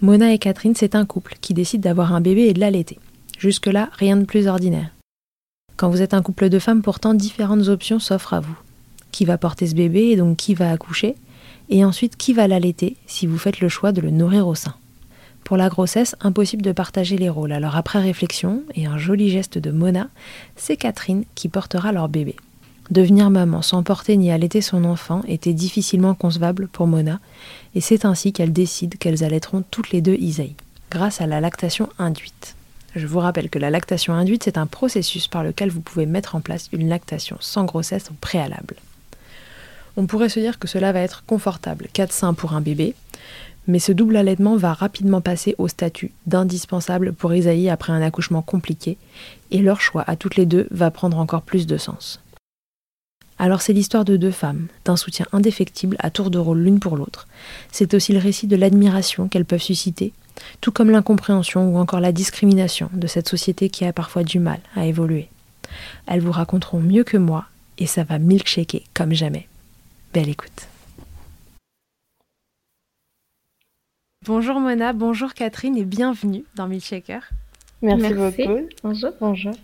Mona et Catherine, c'est un couple qui décide d'avoir un bébé et de l'allaiter. Jusque-là, rien de plus ordinaire. Quand vous êtes un couple de femmes, pourtant différentes options s'offrent à vous. Qui va porter ce bébé et donc qui va accoucher? Et ensuite qui va l'allaiter si vous faites le choix de le nourrir au sein? Pour la grossesse, impossible de partager les rôles, alors après réflexion et un joli geste de Mona, c'est Catherine qui portera leur bébé. Devenir maman sans porter ni allaiter son enfant était difficilement concevable pour Mona, et c'est ainsi qu'elle décide qu'elles allaiteront toutes les deux Isaïe, grâce à la lactation induite. Je vous rappelle que la lactation induite, c'est un processus par lequel vous pouvez mettre en place une lactation sans grossesse au préalable. On pourrait se dire que cela va être confortable, 4 seins pour un bébé, mais ce double allaitement va rapidement passer au statut d'indispensable pour Isaïe après un accouchement compliqué, et leur choix à toutes les deux va prendre encore plus de sens. Alors c'est l'histoire de deux femmes, d'un soutien indéfectible à tour de rôle l'une pour l'autre. C'est aussi le récit de l'admiration qu'elles peuvent susciter, tout comme l'incompréhension ou encore la discrimination de cette société qui a parfois du mal à évoluer. Elles vous raconteront mieux que moi, et ça va milkshaker comme jamais. Belle écoute. Bonjour Mona, bonjour Catherine et bienvenue dans Milkshaker. Merci, beaucoup. Bonjour. Bonjour.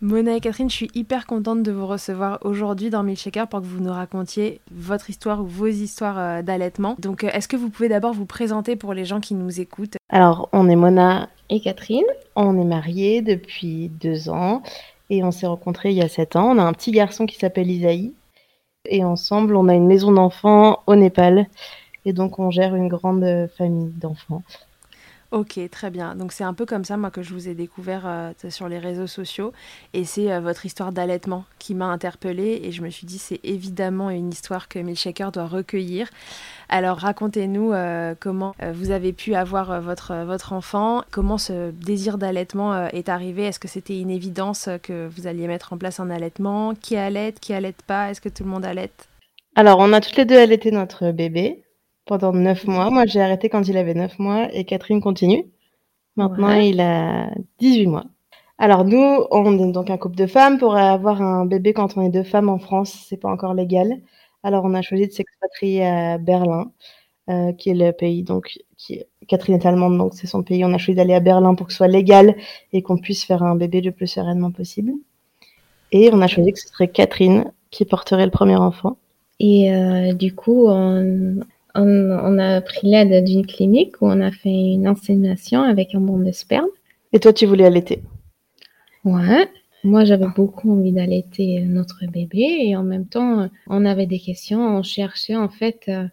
Mona et Catherine, je suis hyper contente de vous recevoir aujourd'hui dans Milkshaker pour que vous nous racontiez votre histoire ou vos histoires euh, d'allaitement. Donc, euh, est-ce que vous pouvez d'abord vous présenter pour les gens qui nous écoutent? Alors, on est Mona et Catherine. On est mariés depuis deux ans et on s'est rencontrés il y a sept ans. On a un petit garçon qui s'appelle Isaïe et ensemble, on a une maison d'enfants au Népal. Et donc, on gère une grande famille d'enfants. Ok, très bien. Donc c'est un peu comme ça, moi, que je vous ai découvert euh, sur les réseaux sociaux. Et c'est euh, votre histoire d'allaitement qui m'a interpellée. Et je me suis dit, c'est évidemment une histoire que Milkshaker doit recueillir. Alors racontez-nous euh, comment vous avez pu avoir votre, enfant, comment ce désir d'allaitement est arrivé? Est-ce que c'était une évidence que vous alliez mettre en place un allaitement? Qui allaite Qui allaite pas? Est-ce que tout le monde allaite Alors, on a toutes les deux allaité notre bébé pendant neuf mois. Moi, j'ai arrêté quand il avait neuf mois et Catherine continue. Maintenant, il a 18 mois. Alors nous, on est donc un couple de femmes. Pour avoir un bébé quand on est deux femmes en France, c'est pas encore légal. Alors on a choisi de s'expatrier à Berlin, euh, qui est le pays donc qui Catherine est allemande donc c'est son pays. On a choisi d'aller à Berlin pour que ce soit légal et qu'on puisse faire un bébé le plus sereinement possible. Et on a choisi que ce serait Catherine qui porterait le premier enfant. Et euh, du coup, on, on, a pris l'aide d'une clinique où on a fait une insémination avec un bon de sperme. Et toi, tu voulais allaiter? Ouais. Moi, j'avais beaucoup envie d'allaiter notre bébé et en même temps, on avait des questions. On cherchait en fait euh,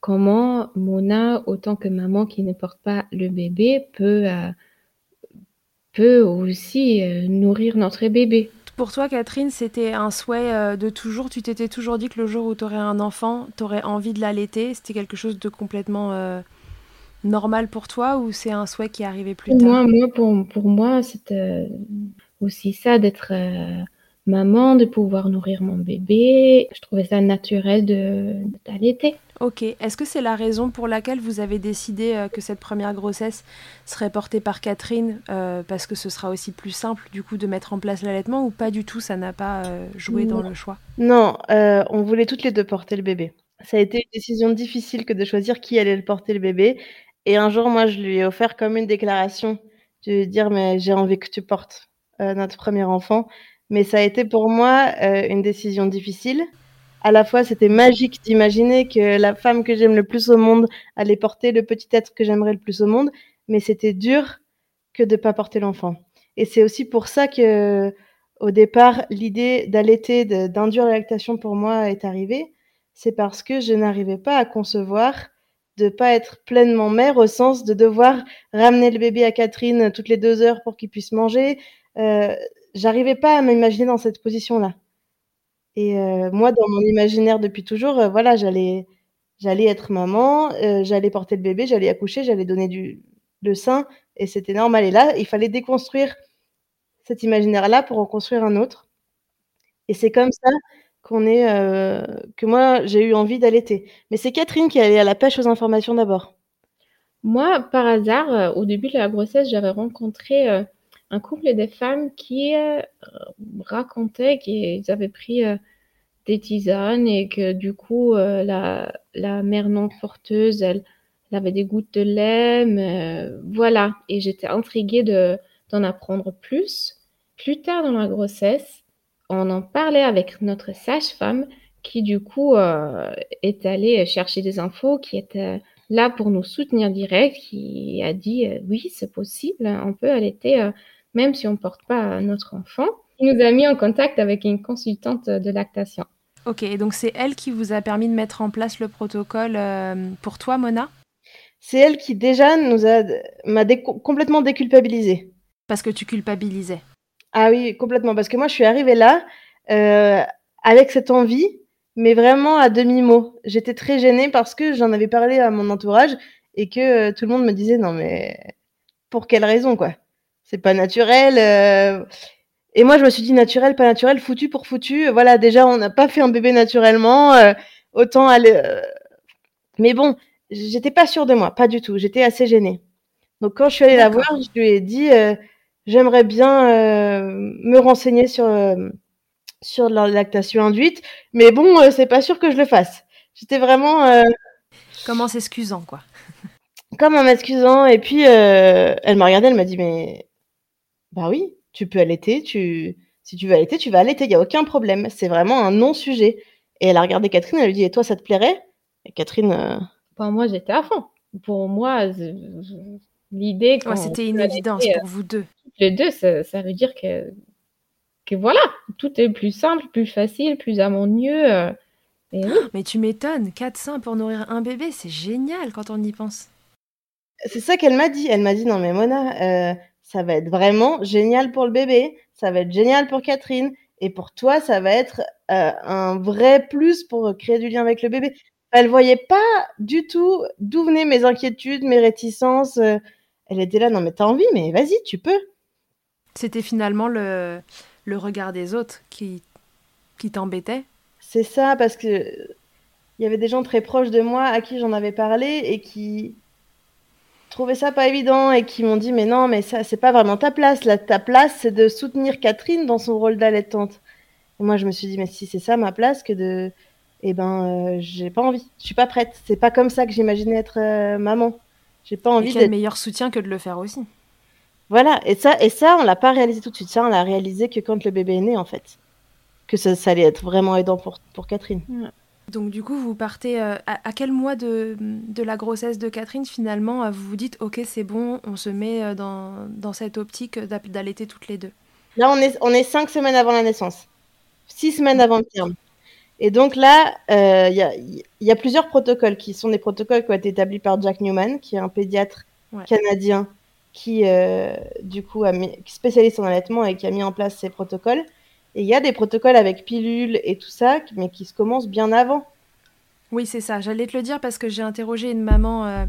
comment Mona, autant que maman qui ne porte pas le bébé, peut, euh, peut aussi euh, nourrir notre bébé. Pour toi, Catherine, c'était un souhait euh, de toujours Tu t'étais toujours dit que le jour où tu aurais un enfant, tu aurais envie de l'allaiter C'était quelque chose de complètement euh, normal pour toi ou c'est un souhait qui arrivé plus tard? Moi, moi, pour, moi, c'était aussi ça d'être euh, maman, de pouvoir nourrir mon bébé. Je trouvais ça naturel d'allaiter. Ok. Est-ce que c'est la raison pour laquelle vous avez décidé euh, que cette première grossesse serait portée par Catherine euh, parce que ce sera aussi plus simple du coup de mettre en place l'allaitement ou pas du tout Ça n'a pas euh, joué dans le choix? Non, on voulait toutes les deux porter le bébé. Ça a été une décision difficile que de choisir qui allait le porter le bébé. Et un jour, moi, je lui ai offert comme une déclaration de dire mais j'ai envie que tu portes notre premier enfant. Mais ça a été pour moi une décision difficile à la fois c'était magique d'imaginer que la femme que j'aime le plus au monde allait porter le petit être que j'aimerais le plus au monde, mais c'était dur que de pas porter l'enfant. Et c'est aussi pour ça que au départ l'idée d'allaiter, d'induire la lactation pour moi est arrivée, c'est parce que je n'arrivais pas à concevoir de pas être pleinement mère au sens de devoir ramener le bébé à Catherine toutes les deux heures pour qu'il puisse manger. Euh, J'arrivais pas à m'imaginer dans cette position-là. Et euh, moi, dans mon imaginaire depuis toujours, euh, voilà, j'allais j'allais être maman, euh, j'allais porter le bébé, j'allais accoucher, j'allais donner du le sein et c'était normal et là, il fallait déconstruire cet imaginaire-là pour en construire un autre et c'est comme ça qu'on est que moi, j'ai eu envie d'allaiter. Mais c'est Catherine qui est allée à la pêche aux informations d'abord. Moi, par hasard, au début de la grossesse, j'avais rencontré, un couple de femmes qui racontaient qu'ils avaient pris des tisanes et que du coup, euh, la, la mère non porteuse, elle, avait des gouttes de lait, voilà. Et j'étais intriguée de, d'en apprendre plus. Plus tard dans la grossesse, on en parlait avec notre sage-femme qui du coup euh, est allée chercher des infos, qui était là pour nous soutenir direct, qui a dit euh, oui c'est possible, on peut allaiter même si on porte pas notre enfant. Il nous a mis en contact avec une consultante de lactation. Ok, donc c'est elle qui vous a permis de mettre en place le protocole euh, pour toi, Mona? C'est elle qui déjà nous a m'a complètement déculpabilisée. Parce que tu culpabilisais. Ah oui, complètement. Parce que moi, je suis arrivée là euh, avec cette envie, mais vraiment à demi mot. J'étais très gênée parce que j'en avais parlé à mon entourage et que euh, tout le monde me disait non mais pour quelle raison quoi? C'est pas naturel. Et moi, je me suis dit naturel, pas naturel, foutu pour foutu. Voilà, déjà, on n'a pas fait un bébé naturellement. Euh, autant aller. Euh, mais bon, j'étais pas sûre de moi, pas du tout. J'étais assez gênée. Donc, quand je suis allée la voir, je lui ai dit euh, j'aimerais bien me renseigner sur sur la lactation induite, mais bon, c'est pas sûr que je le fasse. J'étais vraiment. Comme en s'excusant, quoi. Comme en m'excusant. Et puis, elle m'a regardé, elle m'a dit mais bah oui, tu peux allaiter, tu, si tu veux allaiter, tu vas allaiter, il n'y a aucun problème. C'est vraiment un non-sujet. Et elle a regardé Catherine, elle lui dit, et toi, ça te plairait? Et Catherine... Euh... Pour moi, j'étais à fond. Pour moi, l'idée... C'était une évidence pour vous deux. Les deux, ça, veut dire que, que voilà, tout est plus simple, plus facile, plus harmonieux. Euh, Mais tu m'étonnes, quatre seins pour nourrir un bébé, c'est génial quand on y pense. C'est ça qu'elle m'a dit. Elle m'a dit non mais Mona, euh, ça va être vraiment génial pour le bébé, ça va être génial pour Catherine et pour toi ça va être euh, un vrai plus pour créer du lien avec le bébé. Elle voyait pas du tout d'où venaient mes inquiétudes, mes réticences. euh, elle était là non mais t'as envie mais vas-y tu peux. C'était finalement le, le regard des autres qui, qui t'embêtait. C'est ça parce que il y avait des gens très proches de moi à qui j'en avais parlé et qui trouvaient ça pas évident et qui m'ont dit mais non mais ça c'est pas vraiment ta place là ta place c'est de soutenir Catherine dans son rôle d'allaitante. Et moi je me suis dit mais si c'est ça ma place que de eh ben euh, j'ai pas envie, je suis pas prête, c'est pas comme ça que j'imaginais être euh, maman. J'ai pas envie d'être meilleur soutien que de le faire aussi. voilà, et ça, et ça, on l'a pas réalisé tout de suite. Ça, on l'a réalisé que quand le bébé est né, en fait. Que ça, ça allait être vraiment aidant pour, pour Catherine. Donc du coup, vous partez euh, à, à quel mois de, de la grossesse de Catherine finalement euh, vous vous dites ok c'est bon, on se met euh, dans, dans cette optique d'a- d'allaiter toutes les deux? Là, on est, on est cinq semaines avant la naissance. Six semaines avant le terme. Et donc là, euh, il y, a, il y a plusieurs protocoles qui sont des protocoles qui ont été établis par Jack Newman, qui est un pédiatre Ouais. canadien qui, euh, du coup, a mis, spécialiste en allaitement et qui a mis en place ces protocoles. Et il y a des protocoles avec pilules et tout ça, mais qui se commencent bien avant. Oui c'est ça, j'allais te le dire parce que j'ai interrogé une maman euh,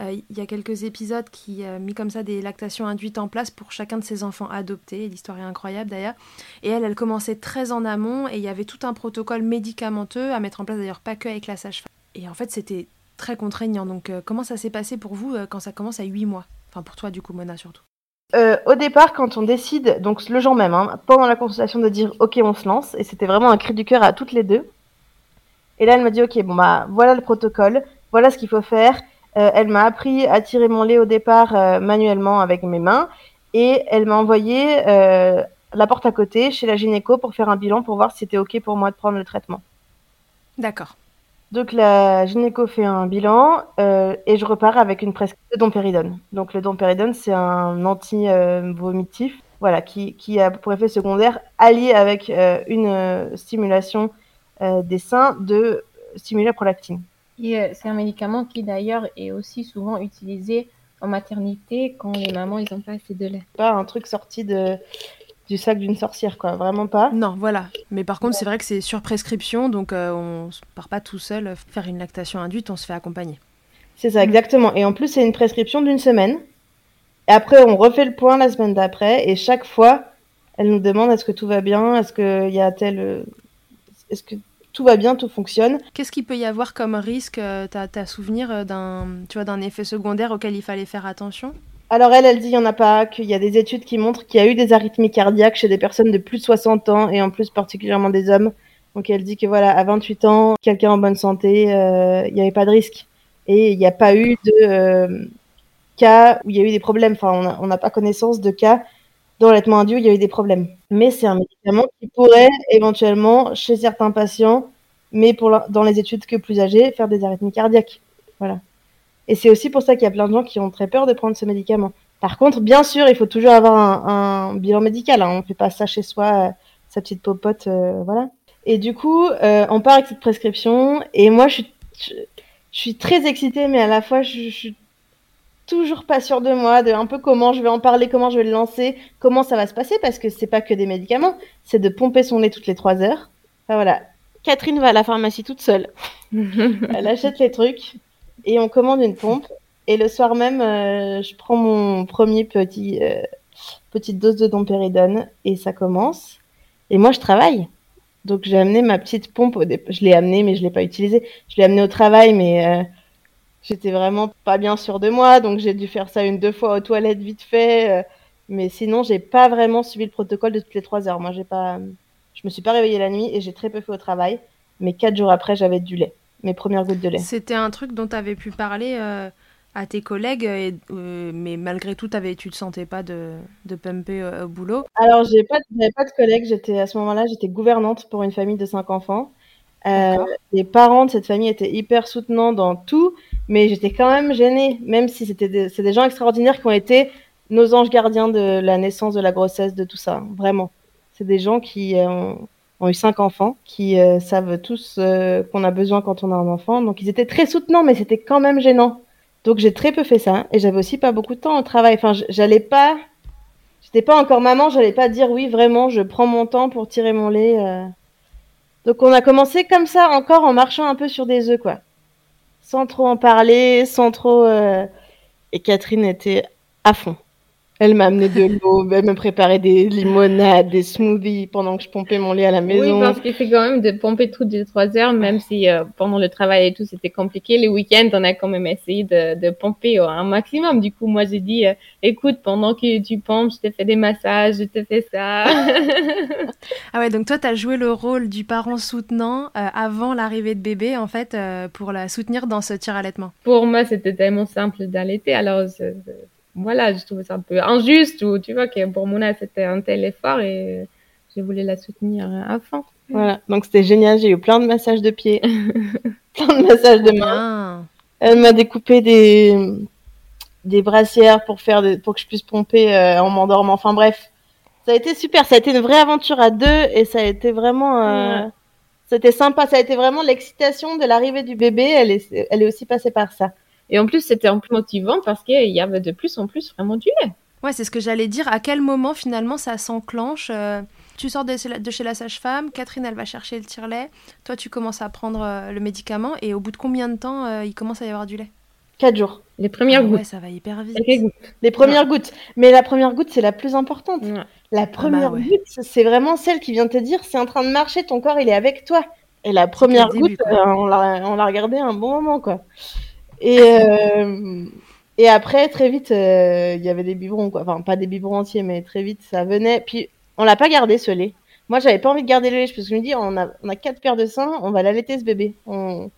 euh, il y a quelques épisodes qui a mis comme ça des lactations induites en place pour chacun de ses enfants adoptés. L'histoire est incroyable d'ailleurs. Et elle, elle commençait très en amont et il y avait tout un protocole médicamenteux à mettre en place d'ailleurs pas que avec la sage-femme. Et en fait c'était très contraignant. Donc euh, comment ça s'est passé pour vous euh, quand ça commence à 8 mois? Enfin pour toi du coup Mona surtout. Euh, au départ, quand on décide, donc le jour même, hein, pendant la consultation, de dire OK, on se lance, et c'était vraiment un cri du cœur à toutes les deux. Et là, elle m'a dit OK, bon bah voilà le protocole, voilà ce qu'il faut faire. Euh, elle m'a appris à tirer mon lait au départ euh, manuellement avec mes mains, et elle m'a envoyé euh, la porte à côté chez la gynéco pour faire un bilan pour voir si c'était OK pour moi de prendre le traitement. D'accord. Donc la gynéco fait un bilan euh, et je repars avec une prescription de dompéridone. Donc le dompéridone, c'est un anti-vomitif voilà, qui, qui a pour effet secondaire, allié avec euh, une euh, stimulation des seins, de stimuler la prolactine. Et c'est un médicament qui d'ailleurs est aussi souvent utilisé en maternité quand les mamans ils ont pas assez de lait. Pas un truc sorti de, du sac d'une sorcière, quoi. Vraiment pas. Non, voilà. Mais par contre, c'est vrai que c'est sur prescription, donc euh, on ne part pas tout seul euh, faire une lactation induite, on se fait accompagner. C'est ça, exactement. Et en plus, c'est une prescription d'une semaine. Et après, on refait le point la semaine d'après. Et chaque fois, elle nous demande est-ce que tout va bien? Est-ce qu'il y a tel. euh, Est-ce que tout va bien Tout fonctionne? Qu'est-ce qu'il peut y avoir comme risque T'as as souvenir d'un tu vois, d'un effet secondaire auquel il fallait faire attention? Alors, elle, elle dit il n'y en a pas, qu'il y a des études qui montrent qu'il y a eu des arythmies cardiaques chez des personnes de plus de 60 ans et en plus particulièrement des hommes. Donc, elle dit que voilà, à 28 ans, quelqu'un en bonne santé, euh, il n'y avait pas de risque. Et il n'y a pas eu de euh, cas où il y a eu des problèmes. Enfin, on n'a pas connaissance de cas dans l'allaitement induit où il y a eu des problèmes. Mais c'est un médicament qui pourrait éventuellement, chez certains patients, mais pour dans les études que plus âgés, faire des arythmies cardiaques. Voilà. Et c'est aussi pour ça qu'il y a plein de gens qui ont très peur de prendre ce médicament. Par contre, bien sûr, il faut toujours avoir un, un bilan médical. Hein. On ne fait pas ça chez soi, euh, sa petite popote, euh, voilà. Et du coup, euh, on part avec cette prescription. Et moi, je suis, je, je suis très excitée, mais à la fois, je, je suis toujours pas sûre de moi, de un peu comment je vais en parler, comment je vais le lancer, comment ça va se passer, parce que c'est pas que des médicaments, c'est de pomper son lait toutes les trois heures. Enfin, voilà. Catherine va à la pharmacie toute seule. Elle achète les trucs et on commande une pompe. Et le soir même, euh, je prends mon premier petit euh, petite dose de dompéridone et ça commence. Et moi, je travaille. Donc j'ai amené ma petite pompe. Je l'ai amenée, mais je l'ai pas utilisée. Je l'ai amenée au travail, mais euh, j'étais vraiment pas bien sûre de moi. Donc j'ai dû faire ça une deux fois aux toilettes vite fait. euh, mais sinon, j'ai pas vraiment suivi le protocole de toutes les trois heures. Moi, j'ai pas, je me suis pas réveillée la nuit et j'ai très peu fait au travail. Mais quatre jours après, j'avais du lait, mes premières gouttes de lait. C'était un truc dont tu avais pu parler euh, à tes collègues, et, euh, mais malgré tout, avais, tu te sentais pas de, de pumper euh, au boulot? Alors, j'ai pas, j'avais pas de collègues. J'étais à ce moment-là, j'étais gouvernante pour une famille de cinq enfants. Les parents de cette famille étaient hyper soutenants dans tout, mais j'étais quand même gênée, même si c'était des, c'est des gens extraordinaires qui ont été nos anges gardiens de la naissance, de la grossesse, de tout ça. Vraiment, c'est des gens qui ont, ont eu cinq enfants, qui euh, savent tous euh, qu'on a besoin quand on a un enfant. Donc, ils étaient très soutenants, mais c'était quand même gênant. Donc j'ai très peu fait ça et j'avais aussi pas beaucoup de temps au travail. Enfin, j'allais pas, j'étais pas encore maman, j'allais pas dire oui vraiment, je prends mon temps pour tirer mon lait. euh. Donc on a commencé comme ça, encore en marchant un peu sur des œufs quoi, sans trop en parler, sans trop. Et Catherine était à fond. Elle m'a amené de l'eau, elle me préparait des limonades, des smoothies pendant que je pompais mon lait à la maison. Oui, parce qu'il fait quand même de pomper toutes les trois heures, même si euh, pendant le travail et tout c'était compliqué. Les week-ends, on a quand même essayé de, de pomper au- un maximum. Du coup, moi j'ai dit, euh, écoute, pendant que tu pompes, je te fais des massages, je te fais ça. Ah ouais, donc toi, tu as joué le rôle du parent soutenant euh, avant l'arrivée de bébé, en fait, euh, pour la soutenir dans ce tir-allaitement. Pour moi, c'était tellement simple d'allaiter. Alors, c'est- voilà, je trouvais ça un peu injuste. Ou tu vois que pour Mona, c'était un tel effort et je voulais la soutenir à fond. Voilà, donc c'était génial. J'ai eu plein de massages de pieds, plein de massages de mains. Bien. Elle m'a découpé des des brassières pour faire des, pour que je puisse pomper euh, en m'endormant. Enfin bref, ça a été super. Ça a été une vraie aventure à deux et ça a été vraiment. Euh, Ouais. C'était sympa. Ça a été vraiment l'excitation de l'arrivée du bébé. Elle est elle est aussi passée par ça. Et en plus, c'était en plus motivant parce qu'il y avait de plus en plus vraiment du lait. Ouais, c'est ce que j'allais dire. À quel moment, finalement, ça s'enclenche euh, Tu sors de, chez la- de chez la sage-femme, Catherine, elle va chercher le tire-lait. Toi, tu commences à prendre euh, le médicament. Et au bout de combien de temps euh, il commence à y avoir du lait? Quatre jours. Les premières Ah gouttes. Ouais, ça va hyper vite. Gouttes. Les premières gouttes. Mais la première goutte, c'est la plus importante. Ouais. La première ouais. goutte, c'est vraiment celle qui vient te dire c'est en train de marcher, ton corps il est avec toi. Et la première début, goutte, euh, on l'a on l'a regardé un bon moment quoi. Et euh, et après très vite euh, il y avait des biberons quoi, enfin pas des biberons entiers mais très vite ça venait. Puis on l'a pas gardé ce lait. Moi j'avais pas envie de garder le lait parce que je me dis on a on a quatre paires de seins, on va l'allaiter ce bébé. On,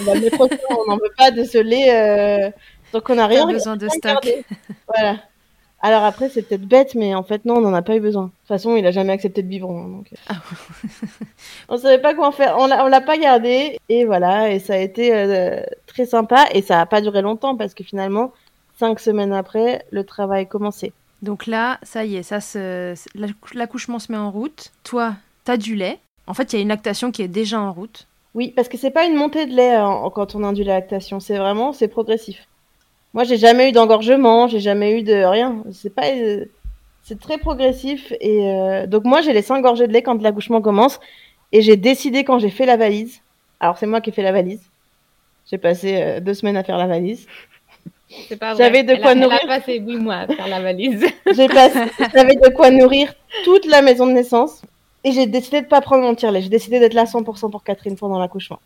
on va le mettre au sein, on n'en veut pas de ce lait. euh, donc on a rien Pas besoin de stock. Voilà. Alors après, c'est peut-être bête, mais en fait, non, on n'en a pas eu besoin. De toute façon, il a jamais accepté de biberon. hein, Donc... Ah. on savait pas quoi en faire. On l'a, pas gardé. Et voilà. Et ça a été euh, très sympa. Et ça a pas duré longtemps parce que finalement, cinq semaines après, le travail commençait. Donc là, ça y est, ça se... l'accou- l'accouchement se met en route. Toi, t'as du lait. En fait, il y a une lactation qui est déjà en route. Oui, parce que c'est pas une montée de lait hein, quand on induit la lactation. C'est vraiment, c'est progressif. Moi, j'ai jamais eu d'engorgement. J'ai jamais eu de rien. C'est pas, euh, c'est très progressif. Et euh, donc moi, j'ai cinq gorgées de lait quand l'accouchement commence. Et j'ai décidé quand j'ai fait la valise. Alors c'est moi qui ai fait la valise. J'ai passé euh, deux semaines à faire la valise. C'est pas vrai. J'avais de Elle quoi a- nourrir. a passé huit mois à faire la valise. J'ai passé, j'avais de quoi nourrir toute la maison de naissance. Et j'ai décidé de pas prendre mon tire-lait. J'ai décidé d'être là 100% pour Catherine pendant l'accouchement.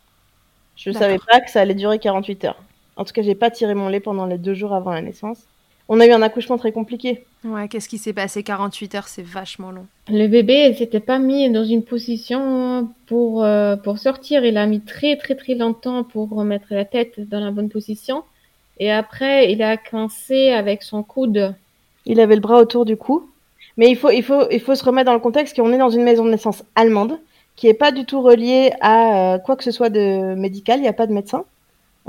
Je D'accord. savais pas que ça allait durer 48 heures. En tout cas, j'ai pas tiré mon lait pendant les deux jours avant la naissance. On a eu un accouchement très compliqué. Ouais, qu'est-ce qui s'est passé? 48 heures, c'est vachement long. Le bébé, il s'était pas mis dans une position pour, euh, pour sortir. Il a mis très, très, très longtemps pour remettre la tête dans la bonne position. Et après, il a coincé avec son coude. Il avait le bras autour du cou. Mais il faut, il faut, il faut se remettre dans le contexte qu'on est dans une maison de naissance allemande qui est pas du tout reliée à euh, quoi que ce soit de médical. Il n'y a pas de médecin.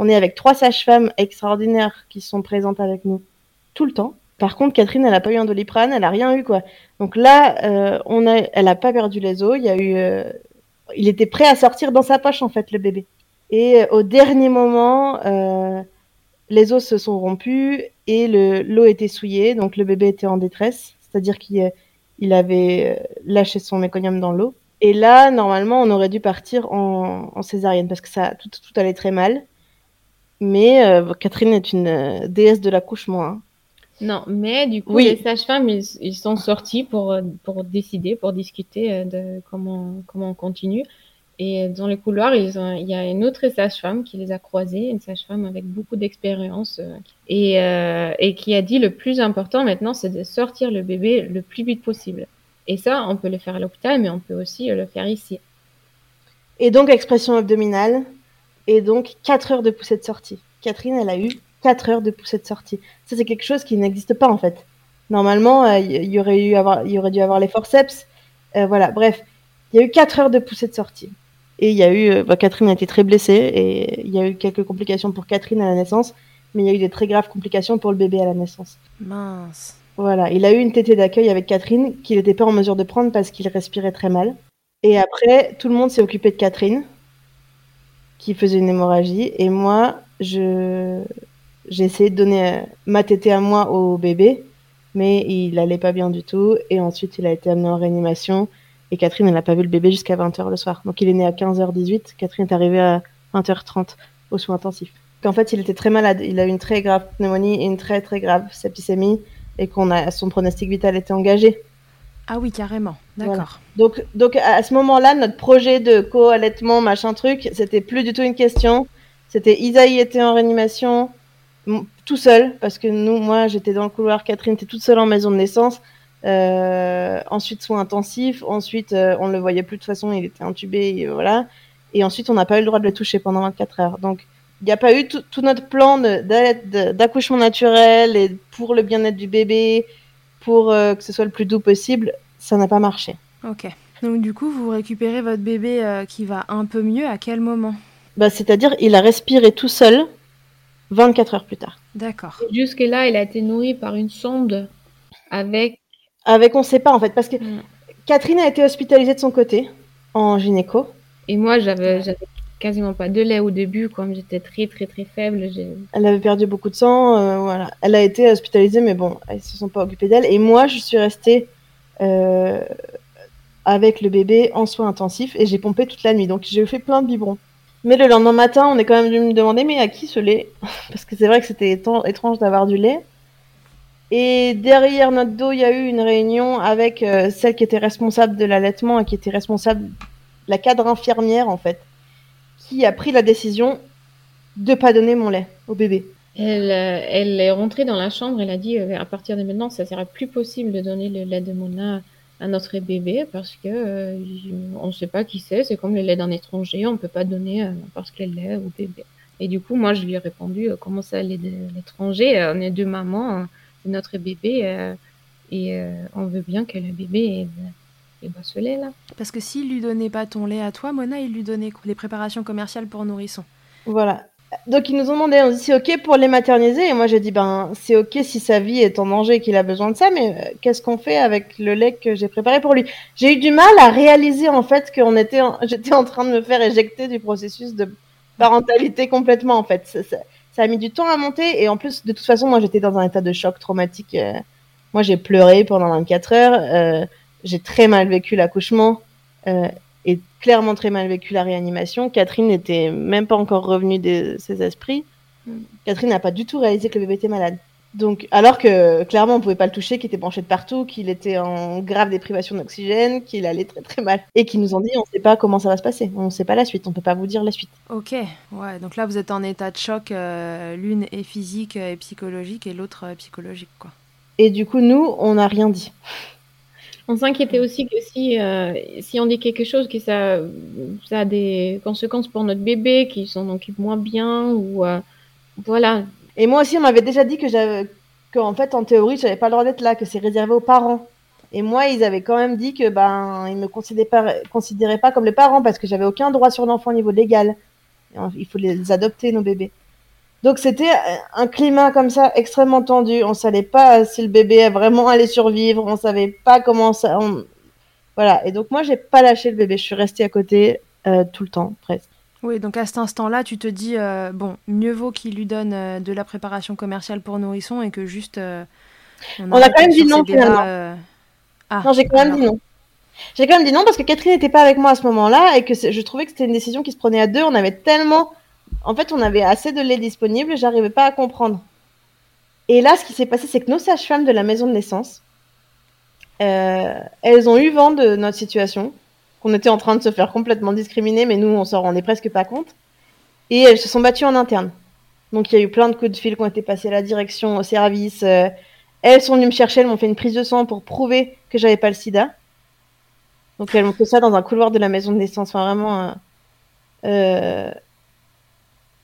On est avec trois sages-femmes extraordinaires qui sont présentes avec nous tout le temps. Par contre, Catherine, elle a pas eu un doliprane, elle a rien eu quoi. Donc là, euh, on a, elle a pas perdu les os. Il y a eu, euh, il était prêt à sortir dans sa poche en fait le bébé. Et euh, au dernier moment, les os se sont rompus et le l'eau était souillée, donc le bébé était en détresse, c'est-à-dire qu'il il avait lâché son méconium dans l'eau. Et là, normalement, on aurait dû partir en, en césarienne parce que ça tout allait très mal. Mais euh, Catherine est une euh, déesse de l'accouchement. Hein. Non, mais du coup, Oui. les sages-femmes, ils, ils sont sortis pour, euh, pour décider, pour discuter euh, de comment, comment on continue. Et dans les couloirs, ils ont, il y a une autre sage-femme qui les a croisés, une sage-femme avec beaucoup d'expérience, euh, et, euh, et qui a dit le plus important maintenant, c'est de sortir le bébé le plus vite possible. Et ça, on peut le faire à l'hôpital, mais on peut aussi euh, le faire ici. Et donc expression abdominale? Et donc 4 heures de poussée de sortie. Catherine, elle a eu 4 heures de poussée de sortie. Ça, c'est quelque chose qui n'existe pas en fait. Normalement, euh, il y, y aurait eu avoir, il y aurait dû avoir les forceps. Euh, voilà, bref, il y a eu 4 heures de poussée de sortie. Et il y a eu, euh, bah, Catherine a été très blessée et il y a eu quelques complications pour Catherine à la naissance, mais il y a eu des très graves complications pour le bébé à la naissance. Mince. Voilà, il a eu une tétée d'accueil avec Catherine qu'il n'était pas en mesure de prendre parce qu'il respirait très mal. Et après, tout le monde s'est occupé de Catherine, qui faisait une hémorragie. Et moi, je j'ai essayé de donner euh, ma tétée à moi au bébé, mais il allait pas bien du tout. Et ensuite, il a été amené en réanimation. Et Catherine, elle n'a pas vu le bébé jusqu'à 20h le soir. Donc il est né à 15h18. Catherine est arrivée à 20h30 au soin intensif. En fait, il était très malade. Il a eu une très grave pneumonie et une très très grave septicémie. Et qu'on a, son pronostic vital était engagé. Ah oui, carrément. D'accord. Voilà. Donc, donc à ce moment-là, notre projet de co-allaitement, machin truc, c'était plus du tout une question. C'était Isaïe était en réanimation, tout seul, parce que nous, moi, j'étais dans le couloir, Catherine était toute seule en maison de naissance. Euh, ensuite, soins intensifs. Ensuite, euh, on ne le voyait plus de toute façon, il était intubé, et, voilà. Et ensuite, on n'a pas eu le droit de le toucher pendant 24 heures. Donc, il n'y a pas eu tout, tout notre plan d'accouchement naturel et pour le bien-être du bébé, pour euh, que ce soit le plus doux possible. Ça n'a pas marché. Ok. Donc, du coup, vous récupérez votre bébé euh, qui va un peu mieux à quel moment? Bah, C'est-à-dire, il a respiré tout seul 24 heures plus tard. D'accord. Jusque-là, il a été nourri par une sonde avec. Avec, on ne sait pas en fait, parce que mm. Catherine a été hospitalisée de son côté en gynéco. Et moi, j'avais quasiment pas de lait au début, comme j'étais très très très faible. Elle avait perdu beaucoup de sang, euh, voilà. Elle a été hospitalisée, mais bon, elles se sont pas occupées d'elle. Et moi, je suis restée euh, avec le bébé en soins intensifs et j'ai pompé toute la nuit. Donc j'ai fait plein de biberons. Mais le lendemain matin, on est quand même dû me demander, mais à qui ce lait? Parce que c'est vrai que c'était étrange d'avoir du lait. Et derrière notre dos, il y a eu une réunion avec euh, celle qui était responsable de l'allaitement et qui était responsable, la cadre infirmière en fait, qui a pris la décision de pas donner mon lait au bébé. Elle, euh, est rentrée dans la chambre, elle a dit euh, à partir de maintenant, ça sera plus possible de donner le lait de Mona à notre bébé parce que euh, on ne sait pas qui c'est. C'est comme le lait d'un étranger, on ne peut pas donner euh, n'importe quel lait au bébé. Et du coup, moi, je lui ai répondu comment ça, l'étranger On est deux mamans, c'est notre bébé et on veut bien que le bébé ait, ait ce lait là. Parce que s'il lui donnait pas ton lait à toi, Mona, il lui donnait les préparations commerciales pour nourrissons. Voilà. Donc ils nous ont demandé, on dit c'est ok pour les materniser? Et moi j'ai dit ben c'est ok si sa vie est en danger et qu'il a besoin de ça, mais euh, qu'est-ce qu'on fait avec le lait que j'ai préparé pour lui? J'ai eu du mal à réaliser en fait qu'on était, j'étais en train de me faire éjecter du processus de parentalité complètement en fait. Ça, ça, a mis du temps à monter et en plus de toute façon moi j'étais dans un état de choc traumatique. Euh. moi j'ai pleuré pendant 24 heures, euh, j'ai très mal vécu l'accouchement et clairement très mal vécu la réanimation. Catherine n'était même pas encore revenue de ses esprits. Mm. Catherine n'a pas du tout réalisé que le bébé était malade. Donc, alors que clairement on pouvait pas le toucher, qu'il était branché de partout, qu'il était en grave déprivation d'oxygène, qu'il allait très très mal, et qu'ils nous ont dit on sait pas comment ça va se passer, on sait pas la suite, on peut pas vous dire la suite. Ok, ouais, donc là vous êtes en état de choc, euh, l'une est physique et psychologique et l'autre psychologique quoi. Et du coup nous on n'a rien dit. On s'inquiétait aussi que si, euh, si on dit quelque chose, que ça, a des conséquences pour notre bébé, qu'il s'en occupe moins bien, ou euh, voilà. Et moi aussi, on m'avait déjà dit que qu'en fait, en théorie, j'avais pas le droit d'être là, que c'est réservé aux parents. Et moi, ils avaient quand même dit que ben, ils me considéraient pas, considéraient pas comme les parents parce que j'avais aucun droit sur l'enfant au niveau légal. Il faut les adopter, nos bébés. Donc c'était un climat comme ça extrêmement tendu. On savait pas si le bébé vraiment allait survivre. On savait pas comment ça. Voilà. Et donc moi j'ai pas lâché le bébé. Je suis restée à côté euh, tout le temps presque. Oui, donc à cet instant-là, tu te dis euh, bon, mieux vaut qu'il lui donne euh, de la préparation commerciale pour nourrisson et que juste. on, a, quand même dit non finalement. Ah, non, j'ai quand même dit non. J'ai quand même dit non parce que Catherine n'était pas avec moi à ce moment-là et que je trouvais que c'était une décision qui se prenait à deux. On avait tellement en fait, on avait assez de lait disponible, j'arrivais pas à comprendre. Et là, ce qui s'est passé, c'est que nos sages-femmes de la maison de naissance, euh, elles ont eu vent de notre situation, qu'on était en train de se faire complètement discriminer, mais nous, on s'en rendait presque pas compte. Et elles se sont battues en interne. Donc, il y a eu plein de coups de fil qui ont été passés à la direction, au service. Euh, elles sont venues me chercher, elles m'ont fait une prise de sang pour prouver que j'avais pas le sida. Donc, elles m'ont fait ça dans un couloir de la maison de naissance. Enfin, vraiment. Euh,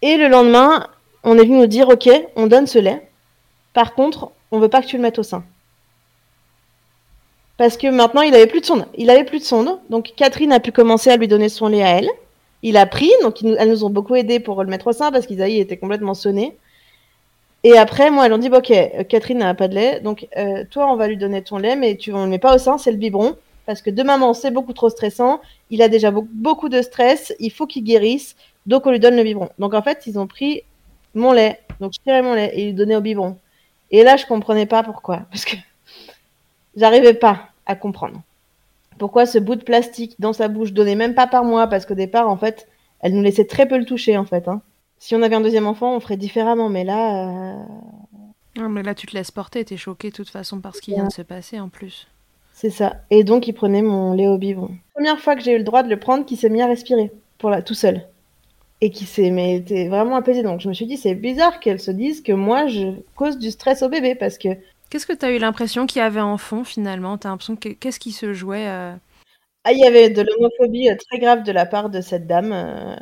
et le lendemain, on est venu nous dire, ok, on donne ce lait. Par contre, on veut pas que tu le mettes au sein. Parce que maintenant, il avait plus de sonde. Il avait plus de sonde. Donc, Catherine a pu commencer à lui donner son lait à elle. Il a pris. Donc, elles nous ont beaucoup aidé pour le mettre au sein parce qu'Isaïe était complètement sonné. Et après, moi, elles ont dit, ok, Catherine n'a pas de lait. Donc, euh, toi, on va lui donner ton lait, mais tu ne le mets pas au sein, c'est le biberon. Parce que de maman, c'est beaucoup trop stressant. Il a déjà beaucoup de stress. Il faut qu'il guérisse. Donc on lui donne le biberon. Donc en fait, ils ont pris mon lait. Donc je tirais mon lait et il donnait au biberon. Et là, je comprenais pas pourquoi. Parce que j'arrivais pas à comprendre. Pourquoi ce bout de plastique dans sa bouche donnait même pas par moi Parce qu'au départ, en fait, elle nous laissait très peu le toucher, en fait. Hein. Si on avait un deuxième enfant, on ferait différemment. Mais là. Euh... Non, mais là, tu te laisses porter. T'es choquée de toute façon par ce qui vient de se passer en plus. C'est ça. Et donc, il prenait mon lait au biberon. Première fois que j'ai eu le droit de le prendre, qui s'est mis à respirer pour la... tout seul. Et qui s'est mais était vraiment apaisé. Donc, je me suis dit, c'est bizarre qu'elle se dise que moi, je cause du stress au bébé parce que. Qu'est-ce que tu as eu l'impression qu'il y avait en fond finalement? T'as l'impression que qu'est-ce qui se jouait euh? Ah, il y avait de l'homophobie euh, très grave de la part de cette dame, euh,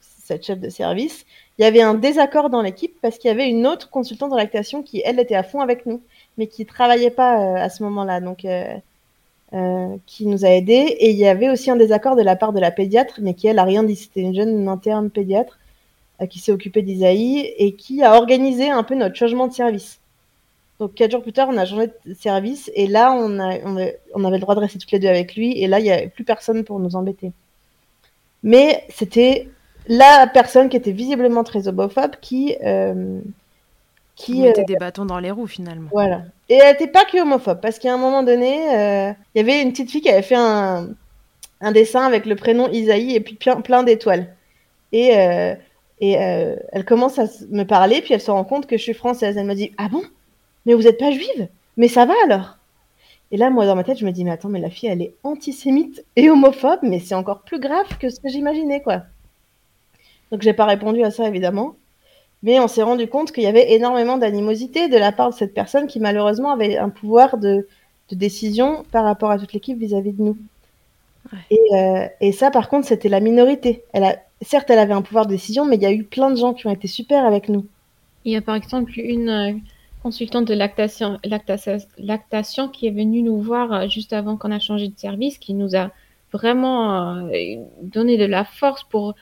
cette chef de service. Il y avait un désaccord dans l'équipe parce qu'il y avait une autre consultante de lactation qui, elle, était à fond avec nous mais qui travaillait pas à ce moment-là, donc euh, euh, qui nous a aidés. Et il y avait aussi un désaccord de la part de la pédiatre, mais qui elle a rien dit. C'était une jeune interne pédiatre qui s'est occupée d'Isaïe et qui a organisé un peu notre changement de service. Donc quatre jours plus tard, on a changé de service et là, on, a, on, avait le droit de rester toutes les deux avec lui et là, il n'y avait plus personne pour nous embêter. Mais c'était la personne qui était visiblement très homophobe qui euh, qui mettait des bâtons dans les roues finalement. Voilà. Et elle n'était pas que homophobe, parce qu'à un moment donné, euh, il y avait une petite fille qui avait fait un, un dessin avec le prénom Isaïe et puis plein, plein d'étoiles. Et, euh, et euh, elle commence à me parler, puis elle se rend compte que je suis française. Elle me dit Ah bon? Mais vous n'êtes pas juive? Mais ça va alors? Et là, moi, dans ma tête, je me dis Mais attends, mais la fille, elle est antisémite et homophobe, mais c'est encore plus grave que ce que j'imaginais, quoi. Donc, j'ai pas répondu à ça, évidemment. Mais on s'est rendu compte qu'il y avait énormément d'animosité de la part de cette personne qui malheureusement avait un pouvoir de, décision par rapport à toute l'équipe vis-à-vis de nous. Euh, et, ça, par contre, c'était la minorité. Elle a, certes, elle avait un pouvoir de décision, mais il y a eu plein de gens qui ont été super avec nous. Il y a par exemple une euh, consultante de lactation, lactation, qui est venue nous voir euh, juste avant qu'on a changé de service, qui nous a vraiment donné de la force pour,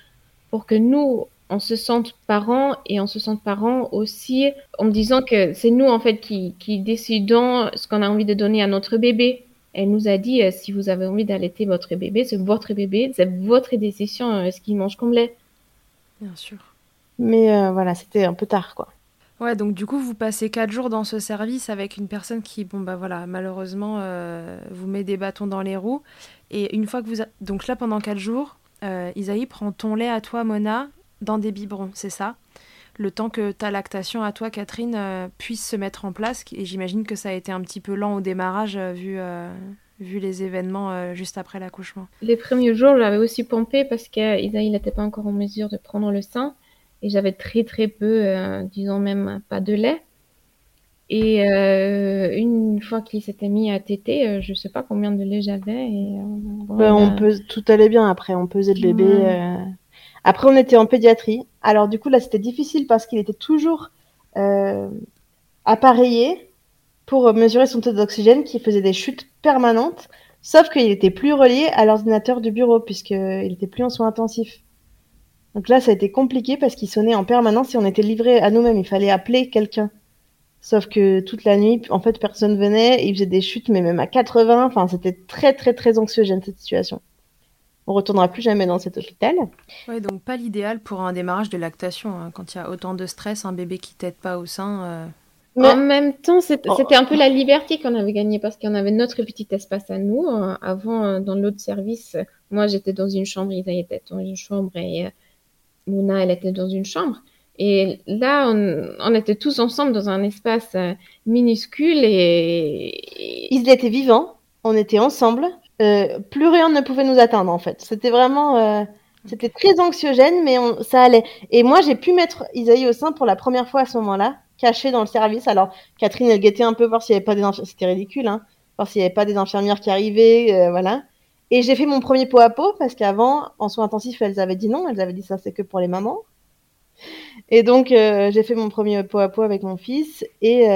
pour que nous, on se sente parents et on se sente parents aussi en disant que c'est nous en fait qui, qui décidons ce qu'on a envie de donner à notre bébé. Elle nous a dit euh, si vous avez envie d'allaiter votre bébé, c'est votre bébé, c'est votre décision euh, ce qu'il mange comme lait. Bien sûr. Mais euh, voilà, c'était un peu tard quoi. Ouais, donc du coup, vous passez quatre jours dans ce service avec une personne qui, bon bah voilà, malheureusement, vous met des bâtons dans les roues. Et une fois que vous, donc là pendant quatre jours, Isaïe prend ton lait à toi, Mona, dans des biberons, c'est ça le temps que ta lactation à toi, Catherine, euh, puisse se mettre en place. Et j'imagine que ça a été un petit peu lent au démarrage euh, vu, euh, vu les événements juste après l'accouchement. Les premiers jours, j'avais aussi pompé parce qu'Isaïe n'était pas encore en mesure de prendre le sein. Et j'avais très très peu, disons même pas de lait. Et une fois qu'il s'était mis à téter, je sais pas combien de lait j'avais. Et, ben, on peut, tout allait bien après, on pesait le bébé. Après, on était en pédiatrie. Alors, du coup, là, c'était difficile parce qu'il était toujours euh, appareillé pour mesurer son taux d'oxygène qui faisait des chutes permanentes, sauf qu'il était plus relié à l'ordinateur du bureau puisqu'il était plus en soins intensifs. Donc là, ça a été compliqué parce qu'il sonnait en permanence et on était livré à nous-mêmes. Il fallait appeler quelqu'un. Sauf que toute la nuit, en fait, personne venait. Il faisait des chutes, mais même à 80. Enfin, c'était très, très, très anxiogène cette situation on retournera plus jamais dans cet hôpital. Oui, donc pas l'idéal pour un démarrage de lactation. Hein. Quand il y a autant de stress, un bébé qui t'aide pas au sein. Euh. En même temps, oh. c'était un peu la liberté qu'on avait gagnée parce qu'on avait notre petit espace à nous. Hein. Avant, euh, dans l'autre service, moi j'étais dans une chambre, il était dans une chambre et euh, Luna, elle était dans une chambre. Et là, on, était tous ensemble dans un espace minuscule et... Ils étaient vivants, on était ensemble, euh, plus rien ne pouvait nous atteindre en fait. C'était vraiment, euh, c'était très anxiogène, mais ça allait. Et moi, j'ai pu mettre Isaïe au sein pour la première fois à ce moment-là, caché dans le service. Alors, Catherine, elle guettait un peu voir s'il n'y avait pas des infirmières, c'était ridicule, hein, voir s'il n'y avait pas des infirmières qui arrivaient, euh, voilà. Et j'ai fait mon premier pot à pot parce qu'avant, en soins intensifs, elles avaient dit non, elles avaient dit ça c'est que pour les mamans. Et donc, j'ai fait mon premier pot à pot avec mon fils et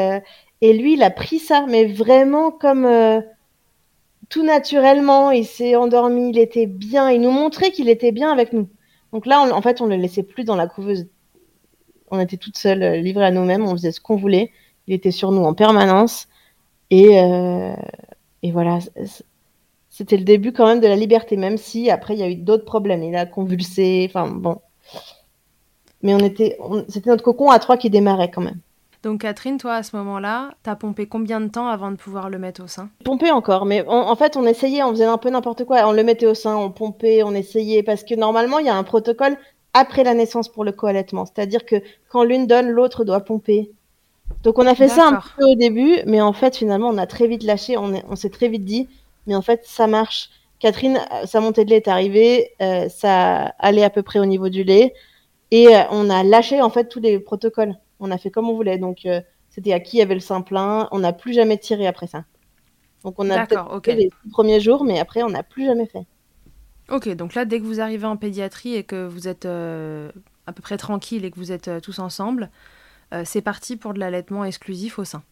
et lui, il a pris ça, mais vraiment comme tout naturellement, il s'est endormi, il était bien, il nous montrait qu'il était bien avec nous. Donc là, en fait, on le laissait plus dans la couveuse. On était toutes seules, euh, livrées à nous-mêmes, on faisait ce qu'on voulait. Il était sur nous en permanence. Et, euh, et voilà, c'était le début quand même de la liberté, même si après, il y a eu d'autres problèmes. Il a convulsé, enfin bon. Mais on était, c'était notre cocon à trois qui démarrait quand même. Donc Catherine, toi à ce moment-là, t'as pompé combien de temps avant de pouvoir le mettre au sein? Pompé encore, mais en fait on essayait, on faisait un peu n'importe quoi. On le mettait au sein, on pompait, on essayait, parce que normalement il y a un protocole après la naissance pour le co-allaitement. C'est-à-dire que quand l'une donne, l'autre doit pomper. Donc on a fait ça un peu au début, mais en fait finalement on a très vite lâché, on, s'est très vite dit, mais en fait ça marche. Catherine, euh, sa montée de lait est arrivée, euh, ça allait à peu près au niveau du lait, et euh, on a lâché en fait tous les protocoles. On a fait comme on voulait, donc c'était à qui avait le sein plein. On n'a plus jamais tiré après ça. Donc on a fait les premiers jours, mais après on n'a plus jamais fait. Ok, donc là dès que vous arrivez en pédiatrie et que vous êtes à peu près tranquille et que vous êtes tous ensemble, euh, c'est parti pour de l'allaitement exclusif au sein.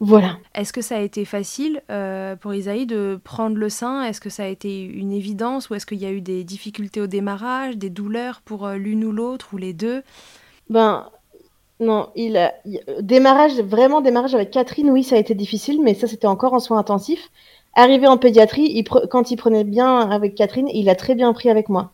Voilà. Est-ce que ça a été facile euh, pour Isaïe de prendre le sein? Est-ce que ça a été une évidence? Ou est-ce qu'il y a eu des difficultés au démarrage, des douleurs pour euh, l'une ou l'autre ou les deux? Ben non, il a démarrage vraiment démarrage avec Catherine. Oui, ça a été difficile, mais ça c'était encore en soins intensifs. Arrivé en pédiatrie, quand il prenait bien avec Catherine, il a très bien pris avec moi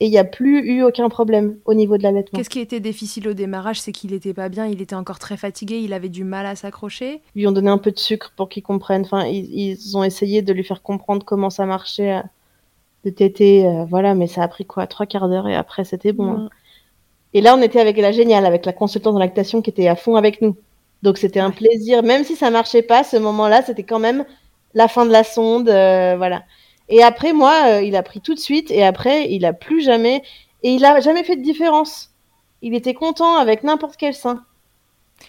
et il n'y a plus eu aucun problème au niveau de l'allaitement. Qu'est-ce qui était difficile au démarrage C'est qu'il n'était pas bien, il était encore très fatigué, il avait du mal à s'accrocher. Ils lui ont donné un peu de sucre pour qu'il comprenne. Enfin, ils, ont essayé de lui faire comprendre comment ça marchait euh, de téter. Euh, voilà, mais ça a pris quoi Trois quarts d'heure et après c'était bon. Hein. Et là, on était avec la géniale, avec la consultante de lactation qui était à fond avec nous. Donc c'était un plaisir, même si ça marchait pas, ce moment-là, c'était quand même la fin de la sonde, euh, voilà. Et après, moi, euh, il a pris tout de suite. Et après, il a plus jamais. Et il a jamais fait de différence. Il était content avec n'importe quel sein.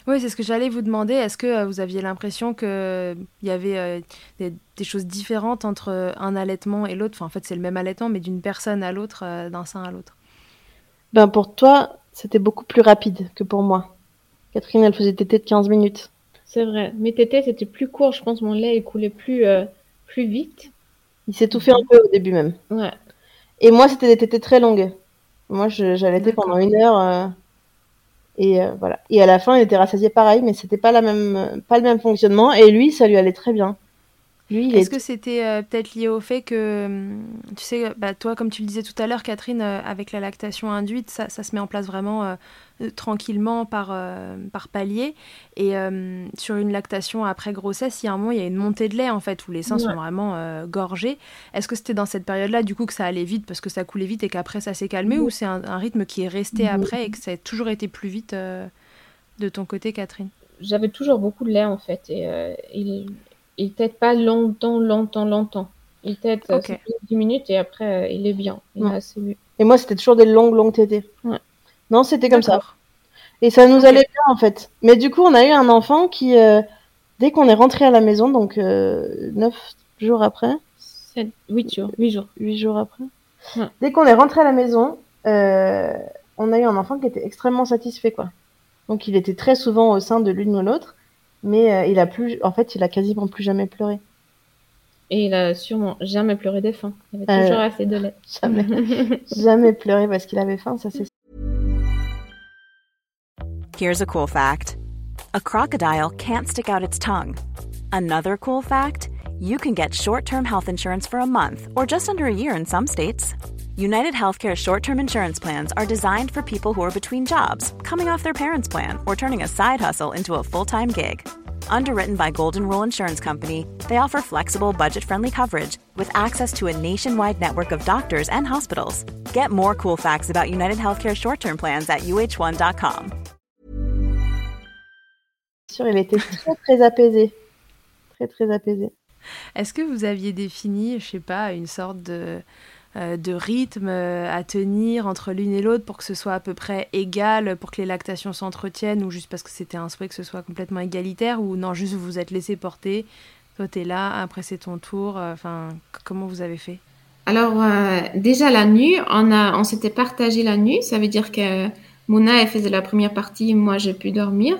Oui, c'est ce que j'allais vous demander. Est-ce que euh, vous aviez l'impression qu'il euh, y avait des, choses différentes entre un allaitement et l'autre? Enfin, En fait, c'est le même allaitement, mais d'une personne à l'autre, d'un sein à l'autre. Ben, pour toi, c'était beaucoup plus rapide que pour moi. Catherine, elle faisait tété de 15 minutes. C'est vrai. Mes tétés, c'était plus court. Je pense mon lait, il coulait plus, plus vite. Il s'est tout fait un peu au début même. Ouais. Et moi, c'était des tétés très longues. Moi, j'allaitais pendant une heure. Euh, et euh, voilà. Et à la fin, il était rassasié pareil, mais c'était pas la même, pas le même fonctionnement. Et lui, ça lui allait très bien. Est-ce que c'était euh, peut-être lié au fait que, hum, tu sais, bah, toi, comme tu le disais tout à l'heure, Catherine, avec la lactation induite, ça, ça, se met en place vraiment euh, tranquillement par, euh, par palier. Et euh, sur une lactation après grossesse, il y a un moment, il y a une montée de lait en fait, où les seins sont vraiment gorgés. Est-ce que c'était dans cette période-là, du coup, que ça allait vite parce que ça coulait vite et qu'après ça s'est calmé, ou c'est un, rythme qui est resté après et que ça a toujours été plus vite de ton côté, Catherine? J'avais toujours beaucoup de lait en fait, et il, il tète pas longtemps, longtemps, longtemps. Il tète 10 minutes et après il est bien. Et moi, c'était toujours des longues, longues tétées. Non, c'était comme ça. Et ça nous allait bien en fait. Mais du coup, on a eu un enfant qui, euh, dès qu'on est rentré à la maison, donc euh, 9 jours après. 8 jours. 8 jours. 8 jours après. Dès qu'on est rentré à la maison, euh, on a eu un enfant qui était extrêmement satisfait quoi. Donc il était très souvent au sein de l'une ou l'autre, mais euh, il a plus, en fait, il a quasiment plus jamais pleuré. Et il a sûrement jamais pleuré des faim. Il avait toujours assez de lait. Jamais, jamais pleuré parce qu'il avait faim, ça c'est Here's a cool fact a crocodile can't stick out its tongue. Another cool fact you can get short term health insurance for a month or just under a year in some states. United Healthcare short term insurance plans are designed for people who are between jobs, coming off their parents' plan, or turning a side hustle into a full time gig. Underwritten by Golden Rule Insurance Company, they offer flexible, budget friendly coverage with access to a nationwide network of doctors and hospitals. Get more cool facts about United Healthcare short term plans at uh1.com. il était très très apaisé. Très très apaisé. Est-ce que vous aviez défini, je sais pas, une sorte de, de rythme euh, à tenir entre l'une et l'autre pour que ce soit à peu près égal, pour que les lactations s'entretiennent, ou juste parce que c'était un souhait que ce soit complètement égalitaire, ou non, juste vous vous êtes laissé porter, toi t'es là, après c'est ton tour, euh, enfin, comment vous avez fait? Alors, déjà la nuit, on, on s'était partagé la nuit, ça veut dire que Mouna, elle faisait la première partie, moi j'ai pu dormir.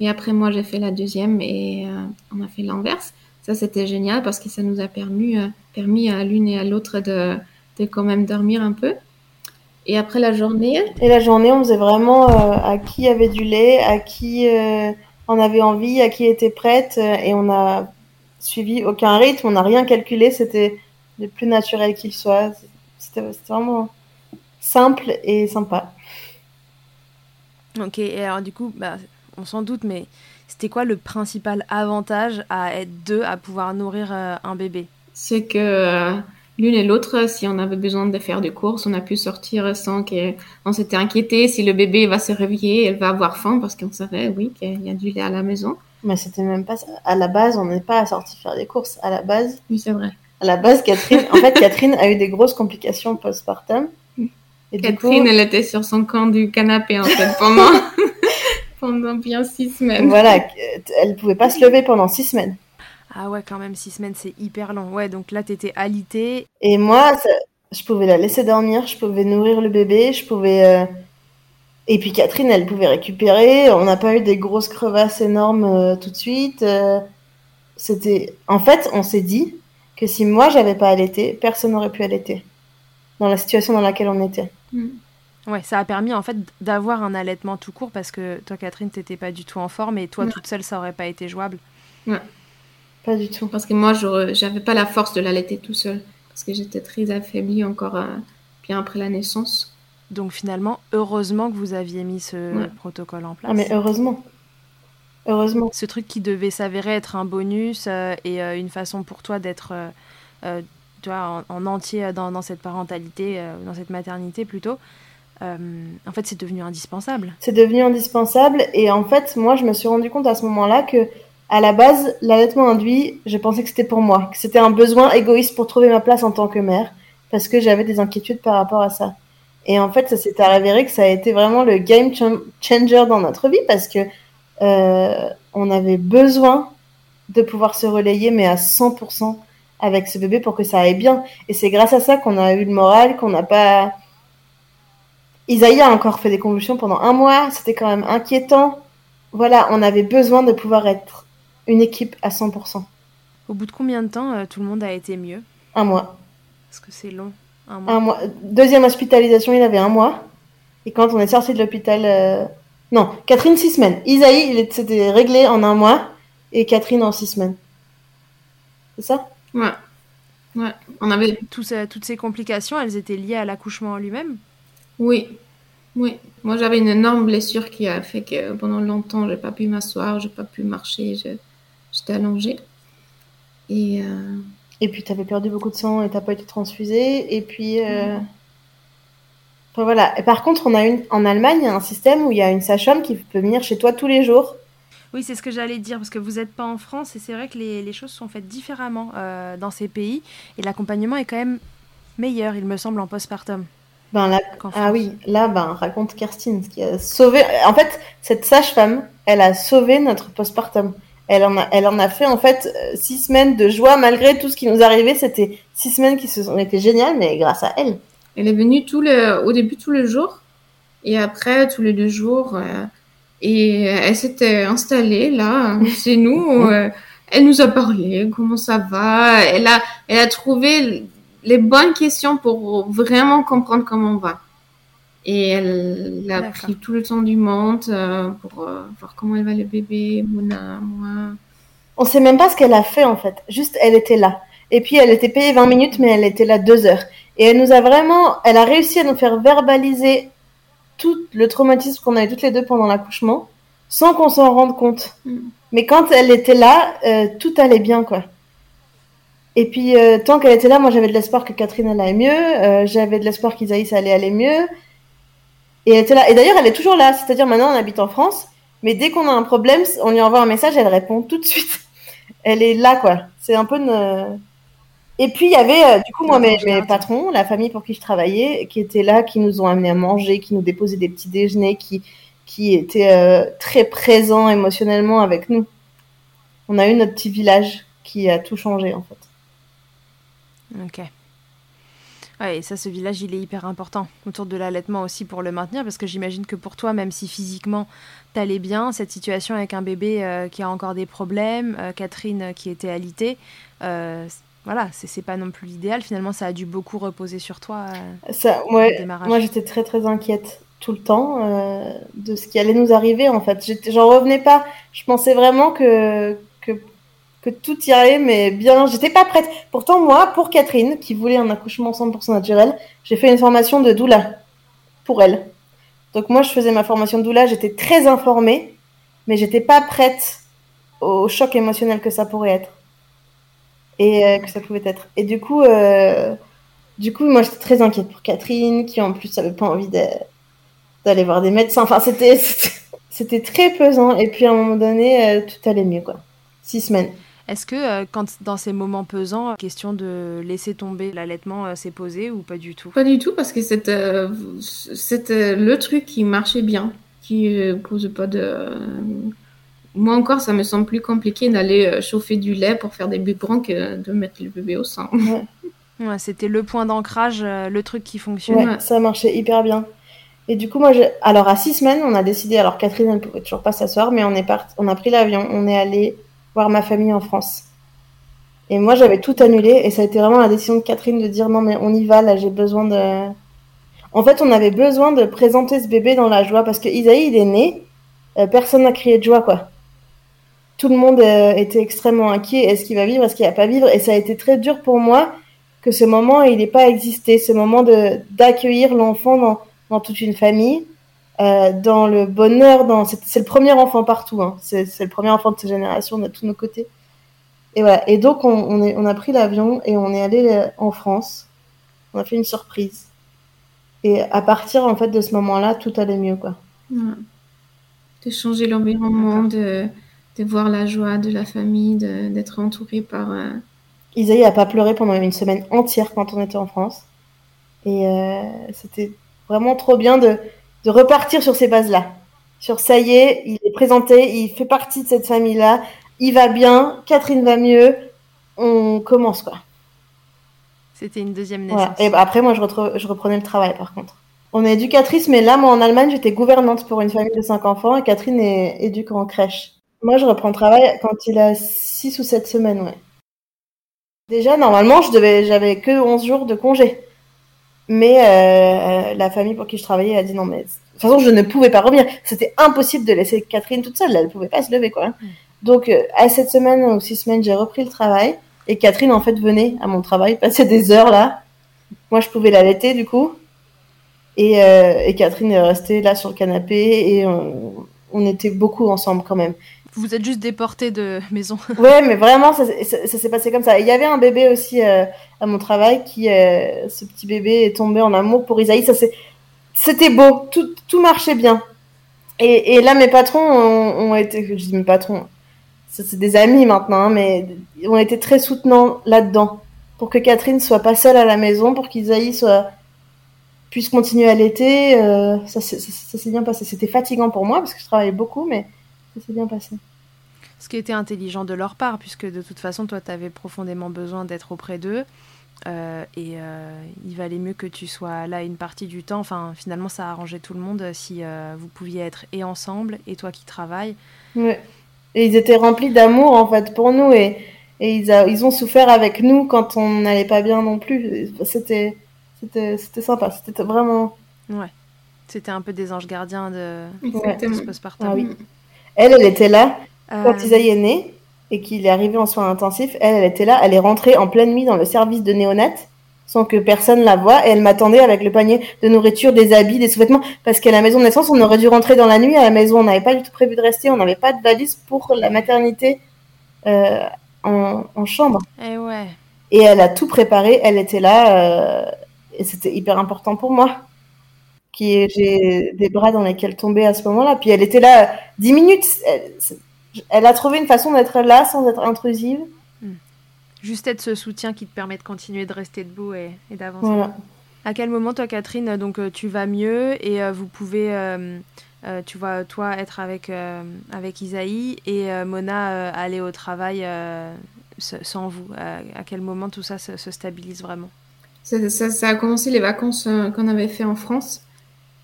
Et après, moi, j'ai fait la deuxième et euh, on a fait l'inverse. Ça, c'était génial parce que ça nous a permis, euh, permis à l'une et à l'autre de, quand même dormir un peu. Et après la journée Et la journée, on faisait vraiment euh, à qui avait du lait, à qui en avait envie, à qui était prête. et on a suivi aucun rythme, on n'a rien calculé. C'était le plus naturel qu'il soit. C'était vraiment simple et sympa. Ok, et alors du coup, bah, on s'en doute, mais c'était quoi le principal avantage à être deux, à pouvoir nourrir euh, un bébé? C'est que euh, l'une et l'autre, si on avait besoin de faire des courses, on a pu sortir sans qu'on s'était inquiété si le bébé va se réveiller, elle va avoir faim parce qu'on savait, oui, qu'il y a du lait à la maison. Mais c'était même pas ça. À la base, on n'est pas sorti faire des courses. À la base, Oui, c'est vrai. à la base, Catherine, en fait, Catherine a eu des grosses complications postpartum. Et Catherine, coup, elle était sur son camp du canapé en fait pendant pendant bien six semaines. voilà, elle pouvait pas se lever pendant six semaines. Ah ouais, quand même, six semaines, c'est hyper long. Ouais, donc là, t'étais alitée. Et moi, ça- je pouvais la laisser dormir, je pouvais nourrir le bébé, je pouvais. euh, Et puis Catherine, elle pouvait récupérer. On n'a pas eu des grosses crevasses énormes euh, tout de suite. euh, C'était. En fait, on s'est dit que si moi j'avais pas allaité, personne n'aurait pu allaiter. Dans la situation dans laquelle on était. Ouais, ça a permis en fait d'avoir un allaitement tout court parce que toi, Catherine, t'étais pas du tout en forme et toi, Ouais. toute seule, ça aurait pas été jouable. Pas du tout. Parce que moi, j'avais pas la force de l'allaiter tout seul. Parce que j'étais très affaiblie encore euh, bien après la naissance. Donc finalement, heureusement que vous aviez mis ce Ouais. protocole en place. Ah, mais heureusement. Heureusement. Ce truc qui devait s'avérer être un bonus euh, et euh, une façon pour toi d'être euh, euh, en, en entier dans, dans cette parentalité, euh, dans cette maternité plutôt, euh, en fait, c'est devenu indispensable. C'est devenu indispensable. Et en fait, moi, je me suis rendu compte à ce moment-là que, à la base, l'allaitement induit, je pensais que c'était pour moi, que c'était un besoin égoïste pour trouver ma place en tant que mère, parce que j'avais des inquiétudes par rapport à ça. Et en fait, ça s'est avéré que ça a été vraiment le game changer dans notre vie, parce que euh, on avait besoin de pouvoir se relayer, mais à 100% avec ce bébé pour que ça aille bien. Et c'est grâce à ça qu'on a eu le moral, qu'on n'a pas Isaïe a encore fait des convulsions pendant un mois, c'était quand même inquiétant. Voilà, on avait besoin de pouvoir être une équipe à 100%. Au bout de combien de temps euh, tout le monde a été mieux? Un mois. Parce que c'est long. Un mois. Un mois. Deuxième hospitalisation, il avait un mois. Et quand on est sorti de l'hôpital... euh, Non, Catherine, six semaines. Isaïe, il c'était réglé en un mois. Et Catherine en six semaines. C'est ça? Ouais. Ouais. On avait. Tout ça- toutes ces complications, elles étaient liées à l'accouchement en lui-même? Oui. Oui. Moi, j'avais une énorme blessure qui a fait que pendant longtemps, j'ai pas pu m'asseoir, j'ai pas pu marcher, je- j'étais allongée. Et. euh, Et puis, t'avais perdu beaucoup de sang et t'as pas été transfusée. Et puis... euh, Enfin, voilà. Et par contre, on a une... en Allemagne, il y a un système où il y a une sage-femme qui peut venir chez toi tous les jours. Oui, c'est ce que j'allais dire, parce que vous n'êtes pas en France et c'est vrai que les, les choses sont faites différemment euh, dans ces pays et l'accompagnement est quand même meilleur, il me semble, en postpartum. Ben là, ah oui, là, ben, raconte Kerstin, ce qui a sauvé. En fait, cette sage-femme, elle a sauvé notre postpartum. Elle en a, elle en a fait en fait euh, six semaines de joie malgré tout ce qui nous arrivait. C'était six semaines qui se sont été géniales, mais grâce à elle. Elle est venue tout le, au début tous les jours et après tous les deux jours. euh, et elle s'était installée là, chez nous. euh, elle nous a parlé, comment ça va. Elle a, elle a trouvé les bonnes questions pour vraiment comprendre comment on va. Et elle a pris tout le temps du monde euh, pour euh, voir comment elle va le bébé, Mona, moi. On sait même pas ce qu'elle a fait en fait. Juste, elle était là. Et puis, elle était payée 20 minutes, mais elle était là deux heures. Et elle nous a vraiment, elle a réussi à nous faire verbaliser tout le traumatisme qu'on avait toutes les deux pendant l'accouchement, sans qu'on s'en rende compte. Mm. Mais quand elle était là, euh, tout allait bien, quoi. Et puis, tant qu'elle était là, moi, j'avais de l'espoir que Catherine allait mieux. j'avais de l'espoir qu'Isaïs allait aller mieux. Et elle était là. Et d'ailleurs, elle est toujours là. C'est-à-dire, maintenant, on habite en France. Mais dès qu'on a un problème, on lui envoie un message, elle répond tout de suite. Elle est là, quoi. C'est un peu une... Et puis, il y avait, euh, du coup, moi, mes, mes patrons, la famille pour qui je travaillais, qui étaient là, qui nous ont amenés à manger, qui nous déposaient des petits déjeuners, qui, qui étaient euh, très présents émotionnellement avec nous. On a eu notre petit village qui a tout changé, en fait. Ok. Ouais, et ça, ce village, il est hyper important autour de l'allaitement aussi pour le maintenir, parce que j'imagine que pour toi, même si physiquement t'allais bien, cette situation avec un bébé euh, qui a encore des problèmes, euh, Catherine euh, qui était alitée, euh, voilà, c'est pas non plus l'idéal. Finalement, ça a dû beaucoup reposer sur toi. Ça, au ouais, démarrage. moi j'étais très très inquiète tout le temps de ce qui allait nous arriver en fait. J'en revenais pas. Je pensais vraiment que, que, que tout irait, mais bien. J'étais pas prête. Pourtant, moi, pour Catherine, qui voulait un accouchement 100% naturel, j'ai fait une formation de doula pour elle. Donc moi, je faisais ma formation de doula, j'étais très informée, mais j'étais pas prête au choc émotionnel que ça pourrait être et euh, que ça pouvait être. Et du coup, euh, du coup, moi, j'étais très inquiète pour Catherine, qui en plus avait pas envie d'aller voir des médecins. Enfin, c'était c'était très pesant. Et puis à un moment donné, euh, tout allait mieux, quoi. Six semaines. Est-ce que euh, quand dans ces moments pesants, question de laisser tomber l'allaitement euh, s'est posée ou pas du tout? Pas du tout parce que c'était c'était le truc qui marchait bien, qui pose pas de. Moi encore, ça me semble plus compliqué d'aller chauffer du lait pour faire des biberons que de mettre le bébé au sein. Ouais. c'était le point d'ancrage, le truc qui fonctionne. Ouais, ça marchait hyper bien. Et du coup, moi, alors à six semaines, on a décidé. Alors Catherine, elle pouvait toujours pas s'asseoir, mais on est parti, on a pris l'avion, on est allé voir ma famille en France. Et moi, j'avais tout annulé, et ça a été vraiment la décision de Catherine de dire non, mais on y va. Là, j'ai besoin de. En fait, on avait besoin de présenter ce bébé dans la joie parce que Isaïe, il est né, euh, personne n'a crié de joie, quoi. Tout le monde euh, était extrêmement inquiet. Est-ce qu'il va vivre Est-ce qu'il va pas vivre? Et ça a été très dur pour moi que ce moment, il n'ait pas existé. Ce moment d'accueillir l'enfant dans dans toute une famille, euh, dans le bonheur, dans c'est le premier enfant partout, hein. c'est le premier enfant de cette génération de tous nos côtés. Et voilà. Et donc on, on, est, on a pris l'avion et on est allé euh, en France. On a fait une surprise. Et à partir en fait de ce moment-là, tout allait mieux quoi. De changer l'environnement, de, de voir la joie de la famille, d'être entouré par. Euh... Isaïe a pas pleuré pendant une semaine entière quand on était en France. Et euh, c'était vraiment trop bien de, de repartir sur ces bases-là. Sur ça y est, il est présenté, il fait partie de cette famille-là, il va bien, Catherine va mieux, on commence quoi. C'était une deuxième naissance. Et bah, après, moi, je, je, reprenais le travail par contre. On est éducatrice, mais là, moi, en Allemagne, j'étais gouvernante pour une famille de cinq enfants et Catherine est éduque en crèche. Moi, je reprends le travail quand il a six ou sept semaines, ouais. Déjà, normalement, je devais, j'avais que 11 jours de congé. Mais euh, la famille pour qui je travaillais a dit non, mais de toute façon, je ne pouvais pas revenir. C'était impossible de laisser Catherine toute seule. Elle ne pouvait pas se lever, quoi. Mm. Donc, euh, à cette semaine ou six semaines, j'ai repris le travail. Et Catherine, en fait, venait à mon travail, passait des heures là. Moi, je pouvais l'allaiter, du coup. Et, euh, et, Catherine est restée là sur le canapé et on, on était beaucoup ensemble quand même. Vous êtes juste déporté de maison. ouais, mais vraiment, ça, s'est passé comme ça. Il y avait un bébé aussi euh, à mon travail qui, euh, ce petit bébé est tombé en amour pour Isaïe. Ça c'était beau, tout, tout marchait bien. Et, là, mes patrons ont, été, je dis mes patrons, c'est des amis maintenant, hein, mais ont été très soutenants là-dedans pour que Catherine soit pas seule à la maison, pour qu'Isaïe puisse continuer à l'été. Euh, ça s'est bien passé. C'était fatigant pour moi parce que je travaillais beaucoup, mais ça s'est bien passé. Ce qui était intelligent de leur part, puisque de toute façon, toi, tu avais profondément besoin d'être auprès d'eux. Euh, et euh, il valait mieux que tu sois là une partie du temps. Enfin, finalement, ça a arrangé tout le monde si euh, vous pouviez être et ensemble, et toi qui travailles. Ouais. Et ils étaient remplis d'amour, en fait, pour nous. Et, et ils, a, ils ont souffert avec nous quand on n'allait pas bien non plus. C'était sympa. C'était vraiment. Ouais. C'était un peu des anges gardiens de, de ce postpartum. Ah, oui. Elle, elle était là quand euh. Isaïe est né et qu'il est arrivé en soins intensifs. Elle, elle était là. Elle est rentrée en pleine nuit dans le service de néonat sans que personne la voie et elle m'attendait avec le panier de nourriture, des habits, des sous-vêtements parce qu'à la maison de naissance, on aurait dû rentrer dans la nuit à la maison. On n'avait pas du tout prévu de rester. On n'avait pas de valise pour la maternité euh, en, en, chambre. Et, eh ouais. et elle a tout préparé. Elle était là euh, et c'était hyper important pour moi qui j'ai des bras dans lesquels tomber à ce moment-là. Puis elle était là dix minutes. Elle, a trouvé une façon d'être là sans être intrusive. Hmm. Juste être ce soutien qui te permet de continuer de rester debout et, d'avancer. À quel moment, toi, Catherine, donc euh, tu vas mieux et euh, vous pouvez, euh, tu vois, toi, être avec, avec Isaïe et Mona aller au travail sans vous? À quel moment tout ça se, stabilise vraiment? Ça, ça, a commencé les vacances qu'on avait fait en France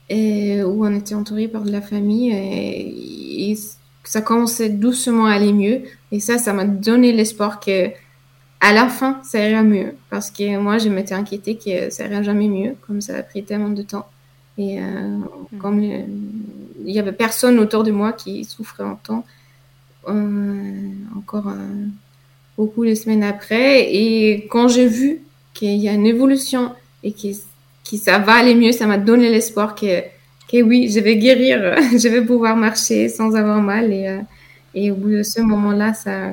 et où on était entouré par de la famille et, ça commençait doucement à aller mieux. Et ça ça m'a donné l'espoir que à la fin ça ira mieux. Parce que moi je m'étais inquiétée que ça ira jamais mieux comme ça a pris tellement de temps. Et euh, mm. comme euh, il y avait personne autour de moi qui souffrait en temps euh, encore beaucoup de semaines après. Et quand j'ai vu qu'il y a une évolution et que qui ça va aller mieux, ça m'a donné l'espoir que que oui, je vais guérir, je vais pouvoir marcher sans avoir mal. Et, euh, et au bout de ce moment-là, ça,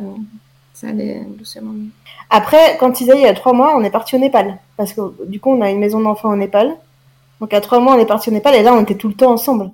ça allait doucement mieux. Après, quand Isaïe il y a trois mois, on est parti au Népal. Parce que du coup, on a une maison d'enfants au Népal. Donc à trois mois, on est parti au Népal et là, on était tout le temps ensemble.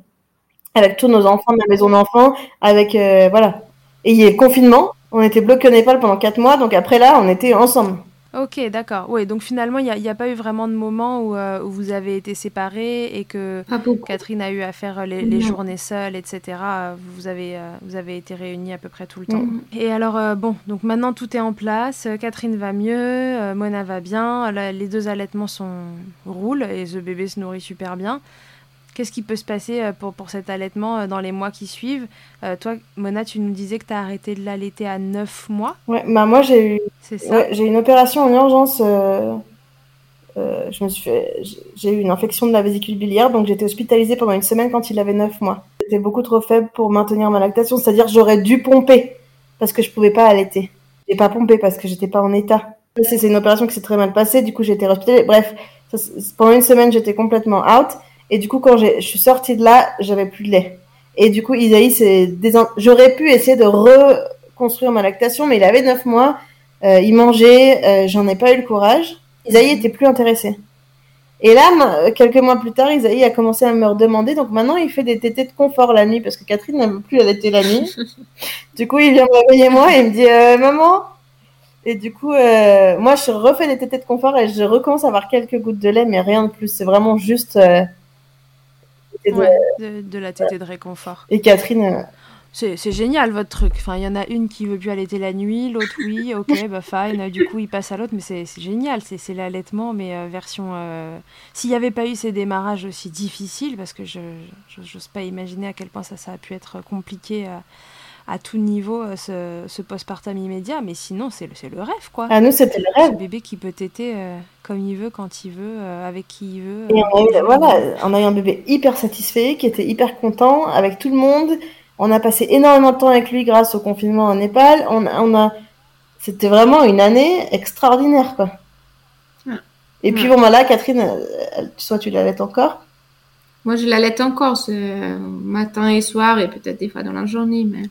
Avec tous nos enfants de la maison d'enfants, avec... euh, voilà. Et il y a le confinement, on était bloqués au Népal pendant quatre mois, donc après là, on était ensemble. Ok, d'accord. Oui, donc finalement, il n'y a, il y a pas eu vraiment de moment où, euh, où vous avez été séparés et que. Catherine a eu à faire les, les journées seules, etc. Euh, Vous avez, euh, vous avez été réunis à peu près tout le temps. Mhm. Et alors, euh, bon, donc maintenant tout est en place. Euh, Catherine va mieux, euh, Mona va bien, la- les deux allaitements sont roulent et ce bébé se nourrit super bien. Qu'est-ce qui peut se passer euh, pour, pour cet allaitement euh, dans les mois qui suivent? Euh, Toi, Mona, tu nous disais que tu as arrêté de l'allaiter à 9 mois, Ouais, bah moi, j'ai eu Ouais, j'ai une opération en urgence. euh, euh, je me suis fait, j'ai- eu une infection de la vésicule biliaire, donc j'étais hospitalisée pendant une semaine quand il avait 9 mois. J'étais beaucoup trop faible pour maintenir ma lactation, c'est-à-dire j'aurais dû pomper parce que je pouvais pas allaiter. J'ai pas pompé parce que j'étais pas en état. C'est une opération qui s'est très mal passée, du coup j'ai été hospitalisée. Bref, ça, pendant une semaine j'étais complètement out, et du coup quand je suis sortie de là, j'avais plus de lait. Et du coup Isaïe, c'est désin- j'aurais pu essayer de reconstruire ma lactation, mais il avait 9 mois. Euh, il mangeait, euh, j'en ai pas eu le courage. Isaïe était plus intéressé. Et là, quelques mois plus tard, Isaïe a commencé à me redemander. Donc maintenant, il fait des tétés de confort la nuit parce que Catherine ne veut plus allaiter la nuit. du coup, il vient me réveiller moi et il me dit euh, Maman Et du coup, moi, je refais des tétés de confort et je recommence à avoir quelques gouttes de lait, mais rien de plus. C'est vraiment juste. De- Ouais, de, de la tétée de réconfort. Et Catherine, euh, C'est génial votre truc. Enfin, il y en a une qui veut plus allaiter la nuit, l'autre oui, ok, bah fine. Du coup, il passe à l'autre, mais c'est génial. C'est l'allaitement, mais euh, version. euh, S'il n'y avait pas eu ces démarrages aussi difficiles, parce que je j'ose pas imaginer à quel point ça, ça a pu être compliqué à tout niveau, euh, ce, ce postpartum immédiat, mais sinon, c'est le, c'est le rêve, quoi. à nous, c'était le Ce rêve. bébé qui peut téter euh, comme il veut, quand il veut, euh, avec qui il veut. Et on a, eu, voilà, on a eu un bébé hyper satisfait, qui était hyper content avec tout le monde. On a passé énormément de temps avec lui grâce au confinement en Népal. On, a- on a, c'était vraiment une année extraordinaire, quoi. Ouais. Et puis Ouais. bon, bah là, Catherine, elle- soit tu l'allaites encore? Moi, je l'allaite encore ce matin et soir et peut-être des fois dans la journée, mais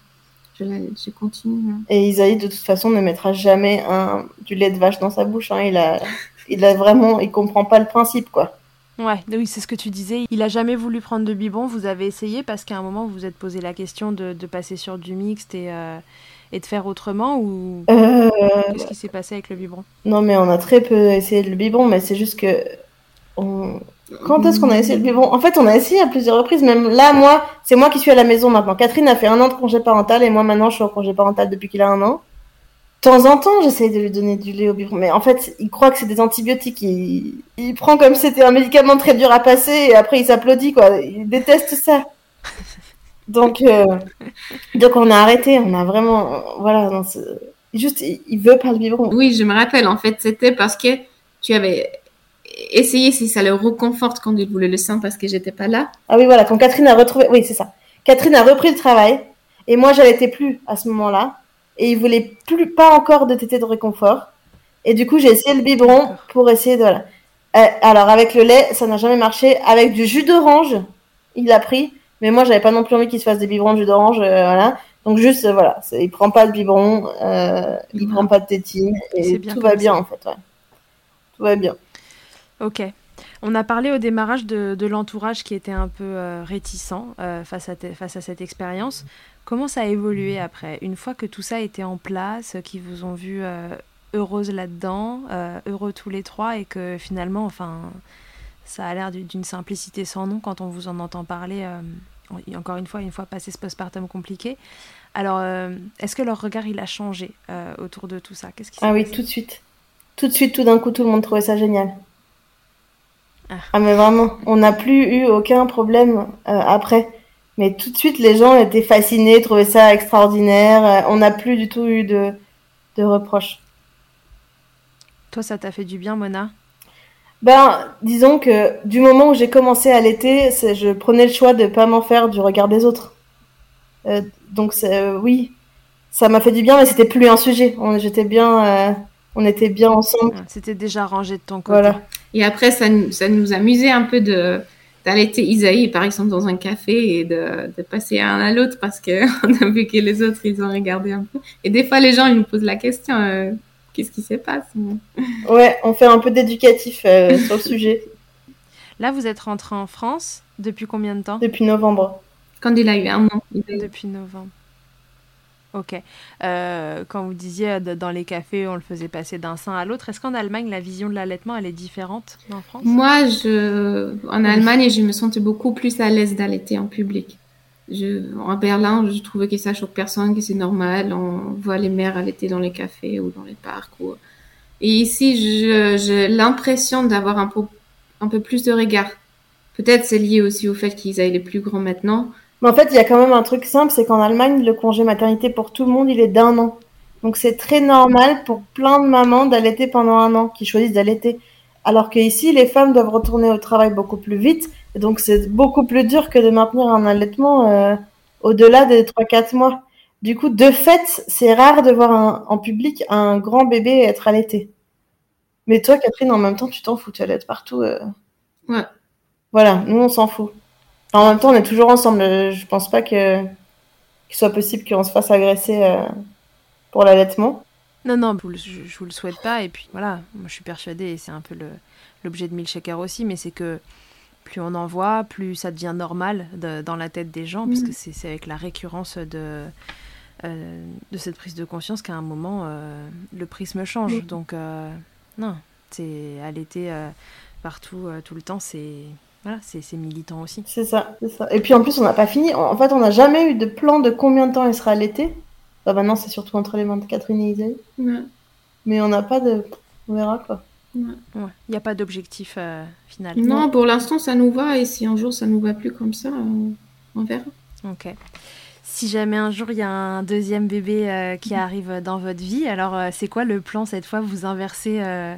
je, continue. hein. Et Isaïe, de toute façon, ne mettra jamais un, du lait de vache dans sa bouche. Hein. Il a, il a vraiment, il comprend pas le principe, quoi. Ouais, oui, c'est ce que tu disais. Il a jamais voulu prendre de biberon. Vous avez essayé parce qu'à un moment vous vous êtes posé la question de, de passer sur du mixte et, euh, et de faire autrement ou Euh, qu'est-ce qui s'est passé avec le biberon non, mais on a très peu essayé le biberon, mais c'est juste que, on, Quand est-ce qu'on a essayé le biberon En fait, on a essayé à plusieurs reprises. Même là, moi, c'est moi qui suis à la maison maintenant. Catherine a fait un an de congé parental et moi maintenant, je suis en congé parental depuis qu'il a un an. De temps en temps, j'essaye de lui donner du lait au biberon, mais en fait, il croit que c'est des antibiotiques. Il, il prend comme si c'était un médicament très dur à passer et après il s'applaudit quoi. Il déteste ça. Donc, euh, donc on a arrêté. On a vraiment, voilà, non, juste, il, il veut pas le biberon. Oui, je me rappelle. En fait, c'était parce que tu avais essayé si ça le reconforte quand il voulait le sein parce que j'étais pas là. Ah oui, voilà, quand Catherine a retrouvé, oui, c'est ça. Catherine a repris le travail et moi, j'allaitais plus à ce moment-là et il voulait plus, pas encore de tétée de réconfort. Et du coup, j'ai essayé le biberon pour essayer de, voilà. Euh, alors, avec le lait, ça n'a jamais marché. Avec du jus d'orange, il l'a pris. Mais moi, j'avais pas non plus envie qu'il se fasse des biberons de jus d'orange, euh, voilà. Donc juste, euh, voilà, il prend pas de biberon, il prend pas de tétine et tout va bien ça. en fait, ouais. Tout va bien. Ok. On a parlé au démarrage de, de l'entourage qui était un peu euh, réticent euh, face, à te- face à cette expérience. Comment ça a évolué après? Une fois que tout ça était en place, euh, qu'ils vous ont vu euh, heureuse là-dedans, heureux tous les trois, et que finalement, enfin, ça a l'air du- d'une simplicité sans nom quand on vous en entend parler, en- encore une fois, une fois passé ce postpartum compliqué. Alors, est-ce que leur regard, il a changé autour de tout ça? Qu'est-ce qui Ah oui, tout de suite. Tout de suite, tout d'un coup, tout le monde trouvait ça génial. Ah. Ah, mais vraiment, on n'a plus eu aucun problème euh, après. Mais tout de suite, les gens étaient fascinés, trouvaient ça extraordinaire. Euh, on n'a plus du tout eu de, de reproches. Toi, ça t'a fait du bien, Mona? Ben, disons que du moment où j'ai commencé à l'été, je prenais le choix de pas m'en faire du regard des autres. Euh, donc, euh, oui, ça m'a fait du bien, mais c'était plus un sujet. On, bien, euh, on était bien ensemble. Ouais, C'était déjà rangé de ton côté. Voilà. Et après, ça, nous- ça nous amusait un peu de d'allaiter Isaïe, par exemple, dans un café et de, de passer un à l'autre parce que on a vu que les autres, ils ont regardé un peu. Et des fois, les gens, ils nous posent la question, euh, qu'est-ce qui se passe? Ouais, on fait un peu d'éducatif euh, sur le sujet. Là, vous êtes rentré en France depuis combien de temps? Depuis novembre. Quand il a eu un an. Depuis novembre. Ok. Euh, quand vous disiez euh, dans les cafés, on le faisait passer d'un sein à l'autre, est-ce qu'en Allemagne, la vision de l'allaitement, elle est différente en France? Moi, je, en Allemagne, je me sentais beaucoup plus à l'aise d'allaiter en public. Je, en Berlin, je trouvais que ça choque personne, que c'est normal. On voit les mères allaiter dans les cafés ou dans les parcs. Et ici, j'ai l'impression d'avoir un peu, un peu plus de regard. Peut-être c'est lié aussi au fait qu'ils aillent les plus grands maintenant. Mais en fait, il y a quand même un truc simple, c'est qu'en Allemagne, le congé maternité pour tout le monde, il est d'un an. Donc c'est très normal pour plein de mamans d'allaiter pendant un an, qui choisissent d'allaiter. Alors qu'ici, les femmes doivent retourner au travail beaucoup plus vite. Et donc c'est beaucoup plus dur que de maintenir un allaitement euh, au-delà des 3-4 mois. Du coup, de fait, c'est rare de voir un, en public un grand bébé être allaité. Mais toi, Catherine, en même temps, tu t'en fous, tu allaites partout. Euh... Ouais. Voilà, nous, on s'en fout. En même temps, on est toujours ensemble. Je pense pas que qu'il soit possible qu'on se fasse agresser euh, pour l'allaitement. Non, non, je, je vous le souhaite pas. Et puis voilà, moi je suis persuadée, et c'est un peu l'objet de Milkshaker aussi, mais c'est que plus on en voit, plus ça devient normal de, dans la tête des gens, mmh. puisque c'est avec la récurrence de, euh, de cette prise de conscience qu'à un moment, euh, le prisme change. Mmh. Donc, non, c'est allaiter partout, tout le temps, c'est voilà, c'est militant aussi. C'est ça, c'est ça. Et puis en plus, on n'a pas fini. En fait, on n'a jamais eu de plan de combien de temps il sera allaité. Bah, maintenant, c'est surtout entre les mains de Catherine et Isaïe. Ouais. Mais on n'a pas de. On verra quoi. Il ouais. n'y a pas d'objectif euh, final. Non, non, pour l'instant, ça nous va. Et si un jour ça nous va plus comme ça, on, on verra. Ok. Si jamais un jour il y a un deuxième bébé euh, qui arrive dans votre vie, alors euh, c'est quoi le plan cette fois? Vous inversez euh,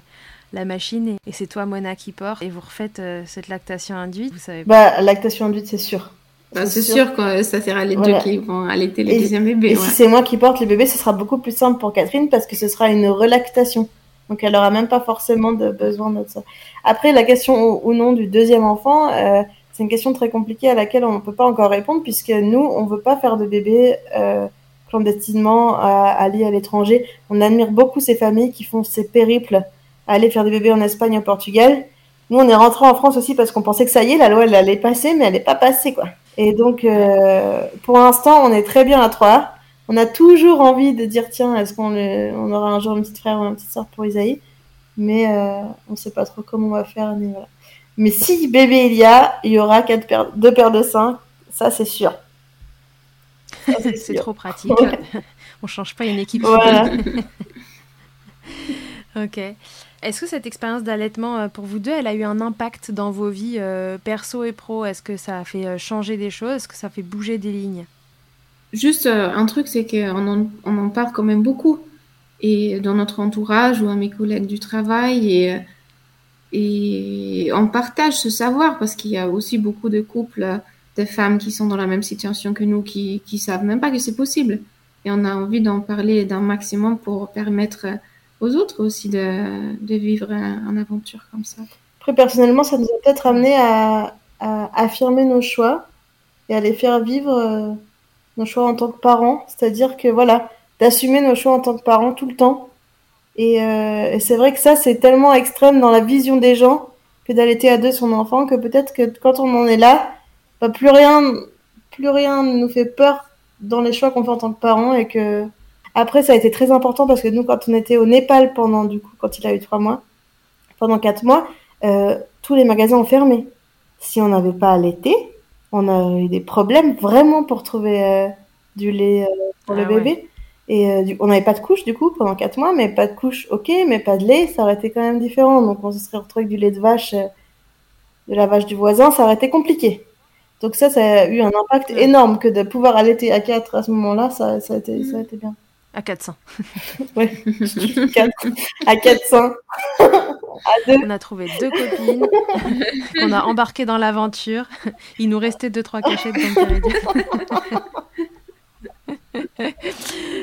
la machine et, et c'est toi Mona qui porte et vous refaites euh, cette lactation induite, vous savez Bah lactation induite c'est sûr. Bah, c'est sûr, sûr que ça sera les voilà. deux qui vont allaiter le et, deuxième bébé. Et ouais. si c'est moi qui porte les bébés, ce sera beaucoup plus simple pour Catherine parce que ce sera une relactation. Donc elle aura même pas forcément de besoin de ça. Après la question ou, non du deuxième enfant, euh, c'est une question très compliquée à laquelle on ne peut pas encore répondre puisque nous on veut pas faire de bébé euh, clandestinement à aller à l'étranger. On admire beaucoup ces familles qui font ces périples aller faire des bébés en Espagne, au Portugal. Nous, on est rentré en France aussi parce qu'on pensait que ça y est, la loi, elle allait passer, mais elle n'est pas passée, quoi. Et donc, euh, pour l'instant, on est très bien à trois. On a toujours envie de dire, tiens, est-ce qu'on on aura un jour une petite frère ou une petite soeur pour Isaïe? Mais euh, on ne sait pas trop comment on va faire. Mais, voilà. mais si bébé il y a, il y aura quatre paires, deux paires de seins, ça c'est sûr. c'est trop pratique. on change pas une équipe. Voilà. ok. Est-ce que cette expérience d'allaitement euh, pour vous deux, elle a eu un impact dans vos vies euh, perso et pro? Est-ce que ça a fait euh, changer des choses? Est-ce que ça a fait bouger des lignes? Juste un truc, c'est qu'on en, on en parle quand même beaucoup. Et dans notre entourage ou à mes collègues du travail. Et, et on partage ce savoir parce qu'il y a aussi beaucoup de couples, de femmes qui sont dans la même situation que nous, qui ne savent même pas que c'est possible. Et on a envie d'en parler d'un maximum pour permettre aux autres aussi de, vivre une aventure comme ça. Après, personnellement, ça nous a peut-être amené à, affirmer nos choix et à les faire vivre euh, nos choix en tant que parents. C'est-à-dire que, voilà, d'assumer nos choix en tant que parents tout le temps. Et, euh, c'est vrai que ça, c'est tellement extrême dans la vision des gens que d'allaiter à deux son enfant que peut-être que quand on en est là, bah, plus rien, plus rien ne nous fait peur dans les choix qu'on fait en tant que parents et que après, ça a été très important parce que nous, quand on était au Népal pendant, du coup, quand il a eu trois mois, pendant quatre mois, euh, tous les magasins ont fermé. Si on n'avait pas allaité, on a eu des problèmes vraiment pour trouver euh, du lait euh, pour ah, le bébé. Ouais. Et du, on n'avait pas de couche du coup pendant quatre mois, mais pas de couche, ok, mais pas de lait, ça aurait été quand même différent. Donc on se serait retrouvé avec du lait de vache, de la vache du voisin, ça aurait été compliqué. Donc ça, ça a eu un impact énorme que de pouvoir allaiter à quatre à ce moment-là, ça, ça, a été, ça a été bien. À 400. ouais, 4, à 400. On a trouvé deux copines qu'on a embarquées dans l'aventure. Il nous restait deux, trois cachettes,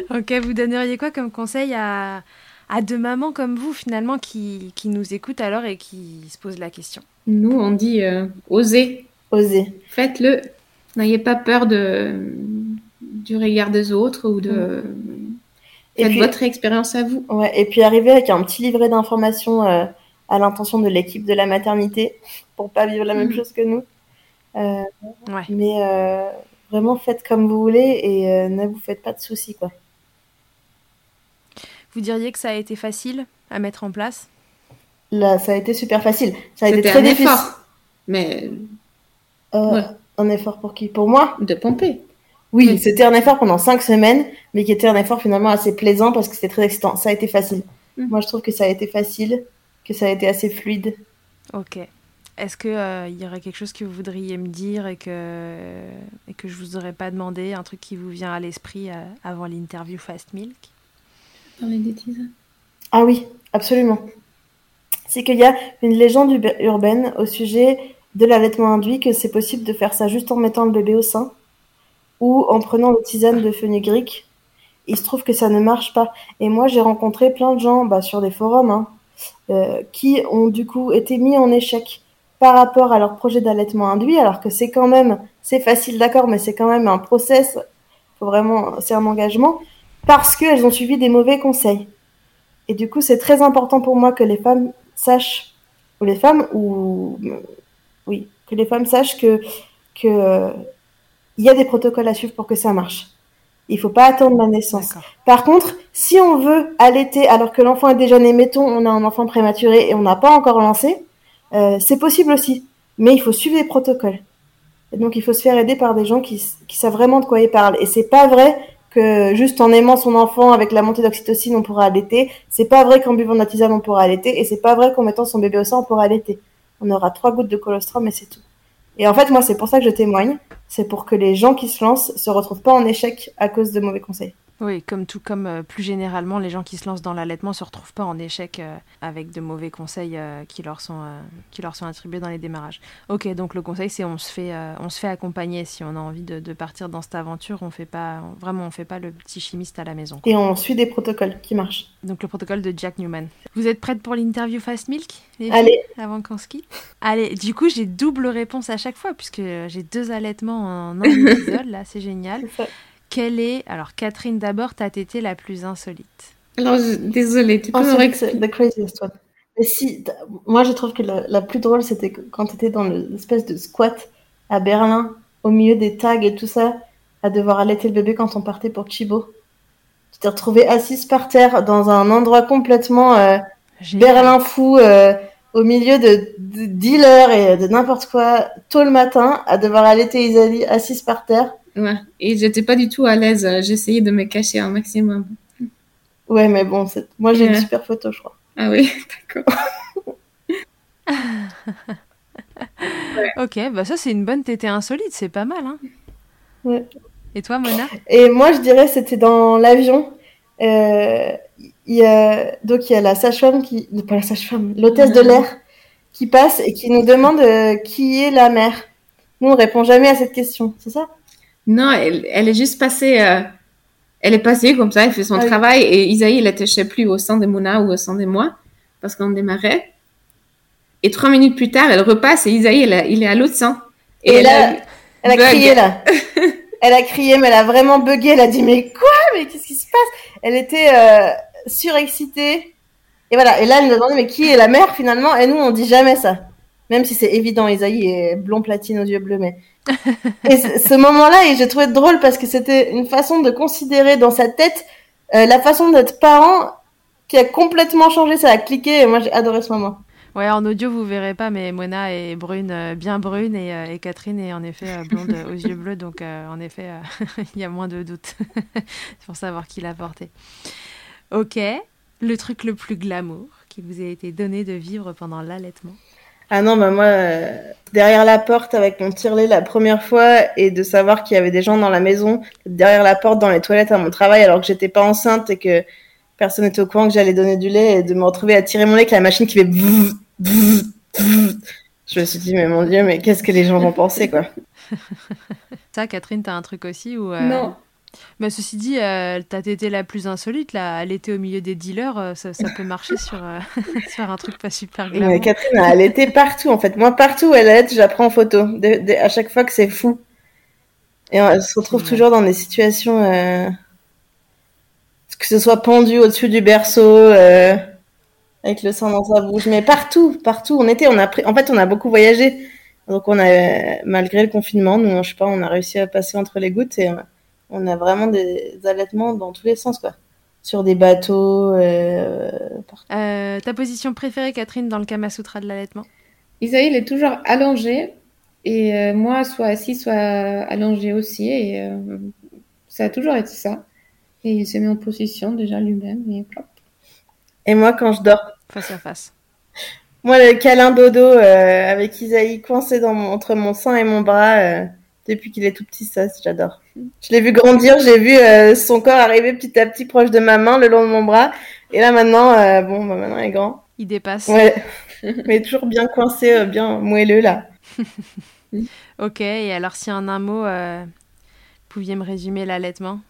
ok, vous donneriez quoi comme conseil à, à deux mamans comme vous, finalement, qui, qui nous écoutent alors et qui se posent la question? Nous, on dit euh, oser. Osez. Faites-le. N'ayez pas peur de du regard des autres ou de Et Faites puis- votre expérience à vous. Ouais, et puis arriver avec un petit livret d'informations euh, à l'intention de l'équipe de la maternité pour pas vivre la même Mhm. chose que nous. Euh, Ouais. Mais euh, vraiment faites comme vous voulez et euh, ne vous faites pas de soucis quoi. Vous diriez que ça a été facile à mettre en place? Là, ça a été super facile. Ça a été très un difficile. effort, mais Euh, Ouais. Un effort pour qui? Pour moi? De pomper. Oui, Oui. c'était un effort pendant cinq semaines, mais qui était un effort finalement assez plaisant parce que c'était très excitant. Ça a été facile. Mhm. Moi, je trouve que ça a été facile, que ça a été assez fluide. Ok. Est-ce que euh, y aurait quelque chose que vous voudriez me dire et que et que je vous aurais pas demandé, un truc qui vous vient à l'esprit euh, avant l'interview Fast Milk? Parler des tisanes. Ah oui, absolument. C'est qu'il y a une légende urbaine au sujet de l'allaitement induit, que c'est possible de faire ça juste en mettant le bébé au sein ou en prenant une tisane de fenugrec. Il se trouve que ça ne marche pas. Et moi, j'ai rencontré plein de gens bah, sur des forums hein, euh, qui ont du coup été mis en échec par rapport à leur projet d'allaitement induit, alors que c'est quand même, c'est facile d'accord, mais c'est quand même un process, faut vraiment, c'est un engagement, parce qu'elles ont suivi des mauvais conseils. Et du coup, c'est très important pour moi que les femmes sachent, ou les femmes, ou oui, que les femmes sachent que que il y a des protocoles à suivre pour que ça marche. Il faut pas attendre la naissance. Par contre, si on veut allaiter alors que l'enfant est déjà né, mettons, on a un enfant prématuré et on n'a pas encore lancé, euh, c'est possible aussi. Mais il faut suivre les protocoles. Et donc, il faut se faire aider par des gens qui savent vraiment de quoi ils parlent. Et c'est pas vrai que juste en aimant son enfant avec la montée d'oxytocine, on pourra allaiter. C'est pas vrai qu'en buvant de la tisane, on pourra allaiter. Et c'est pas vrai qu'en mettant son bébé au sein, on pourra allaiter. On aura trois gouttes de colostrum et c'est tout. Et en fait, moi, c'est pour ça que je témoigne. C'est pour que les gens qui se lancent se retrouvent pas en échec à cause de mauvais conseils. Oui, comme tout comme euh, plus généralement, les gens qui se lancent dans l'allaitement se retrouvent pas en échec euh, avec de mauvais conseils euh, qui leur sont qui leur sont attribués dans les démarrages. Ok, donc le conseil c'est on se fait on se fait accompagner si on a envie de, de partir dans cette aventure. On fait pas on- vraiment on fait pas le petit chimiste à la maison. quoi. Et on suit des protocoles qui marchent. Donc le protocole de Jack Newman. Vous êtes prête pour l'interview Fast Milk les Allez. filles, avant qu'on quitte? Allez, du coup j'ai double réponse à chaque fois puisque j'ai deux allaitements en un épisode là, c'est génial. Quelle est alors Catherine d'abord ta tétée la plus insolite? Alors, je- désolée, tu peux me Ensuite, c'est the craziest one. Mais si, moi je trouve que la, la plus drôle c'était que quand tu étais dans le- l'espèce de squat à Berlin, au milieu des tags et tout ça, à devoir allaiter le bébé quand on partait pour Chibo. Tu t'es retrouvée assise par terre dans un endroit complètement euh. Berlin fou, euh, au milieu de, de dealers et de n'importe quoi, tôt le matin, à devoir allaiter Isalie assise par terre. Ouais. Et j'étais pas du tout à l'aise. J'essayais de me cacher un maximum. Ouais, mais bon, c'est- moi j'ai une super photo, je crois. Ah oui, d'accord. Ok, bah ça c'est une bonne tétée insolite, c'est pas mal. Hein Ouais. Et toi, Mona? Et moi, je dirais, c'était dans l'avion. Euh, il y a, donc, il y a la sage-femme qui, pas la sage-femme, l'hôtesse de l'air qui passe et qui nous demande euh, qui est la mère. Nous, on répond jamais à cette question, c'est ça? Non, elle, elle est juste passée. euh, elle est passée comme ça, elle fait son Ah oui. travail et Isaïe, il était, je sais plus, au sein de Mouna ou au sein de moi, parce qu'on démarrait. Et trois minutes plus tard, elle repasse et Isaïe, il, est- il est à l'autre sein. Et elle là, a- Elle a crié là. elle a crié, mais elle a vraiment bugué. Elle a dit mais quoi? Mais qu'est-ce qui se passe? Elle était euh, surexcitée. Et voilà. Et là, elle nous a demandé mais qui est la mère finalement? Et nous, on dit jamais ça. Même si c'est évident, Isaïe est blond platine aux yeux bleus, mais. Et ce, moment-là, et j'ai trouvé drôle parce que c'était une façon de considérer dans sa tête euh, la façon d'être parent qui a complètement changé. Ça a cliqué et moi j'ai adoré ce moment. Ouais, en audio vous verrez pas, mais Mona est brune, euh, bien brune, et, euh, et Catherine est en effet blonde aux yeux bleus, donc en effet il y a moins de doutes pour savoir qui l'a porté. Ok, le truc le plus glamour qui vous a été donné de vivre pendant l'allaitement? Ah non, bah moi, euh, derrière la porte avec mon tirelet la première fois et de savoir qu'il y avait des gens dans la maison, derrière la porte dans les toilettes à mon travail alors que j'étais pas enceinte et que personne n'était au courant que j'allais donner du lait et de me retrouver à tirer mon lait avec la machine qui fait bzz, bzz, bzz. Je me suis dit, mais mon Dieu, mais qu'est-ce que les gens vont penser, quoi. Ça, Catherine, t'as un truc aussi ou euh, Non. Bah, ceci dit, euh, ta tétée la plus insolite, là, elle était au milieu des dealers, euh, ça, ça peut marcher sur, euh, sur un truc pas super glamour. Mais Catherine, elle était partout en fait. Moi, partout où elle est, je la prends en photo. De- de- à chaque fois que c'est fou. Et elle se retrouve Ouais. toujours dans des situations. euh, Que ce soit pendu au-dessus du berceau, euh, avec le sang dans sa bouche. Mais partout, partout. On était, on a pris... En fait, on a beaucoup voyagé. Donc, on a, malgré le confinement, nous, je sais pas, on a réussi à passer entre les gouttes et on a vraiment des allaitements dans tous les sens, quoi. Sur des bateaux, euh, partout. Euh, ta position préférée, Catherine, dans le Kama Sutra de l'allaitement? Isaïe, il est toujours allongé. Et euh, moi, soit assis, soit allongé aussi. Et euh, ça a toujours été ça. Et il s'est mis en position déjà lui-même. Et plop. Et moi, quand je dors, Face à face. Moi, le câlin dodo euh, avec Isaïe coincé dans mon- entre mon sein et mon bras euh, depuis qu'il est tout petit, ça, j'adore. Je l'ai vu grandir, j'ai vu euh, son corps arriver petit à petit proche de ma main, le long de mon bras. Et là, maintenant, euh, bon, bah, maintenant, il est grand. Il dépasse. Ouais, mais toujours bien coincé, euh, bien moelleux, là. Ok, et alors si en un mot, euh, vous pouviez me résumer l'allaitement?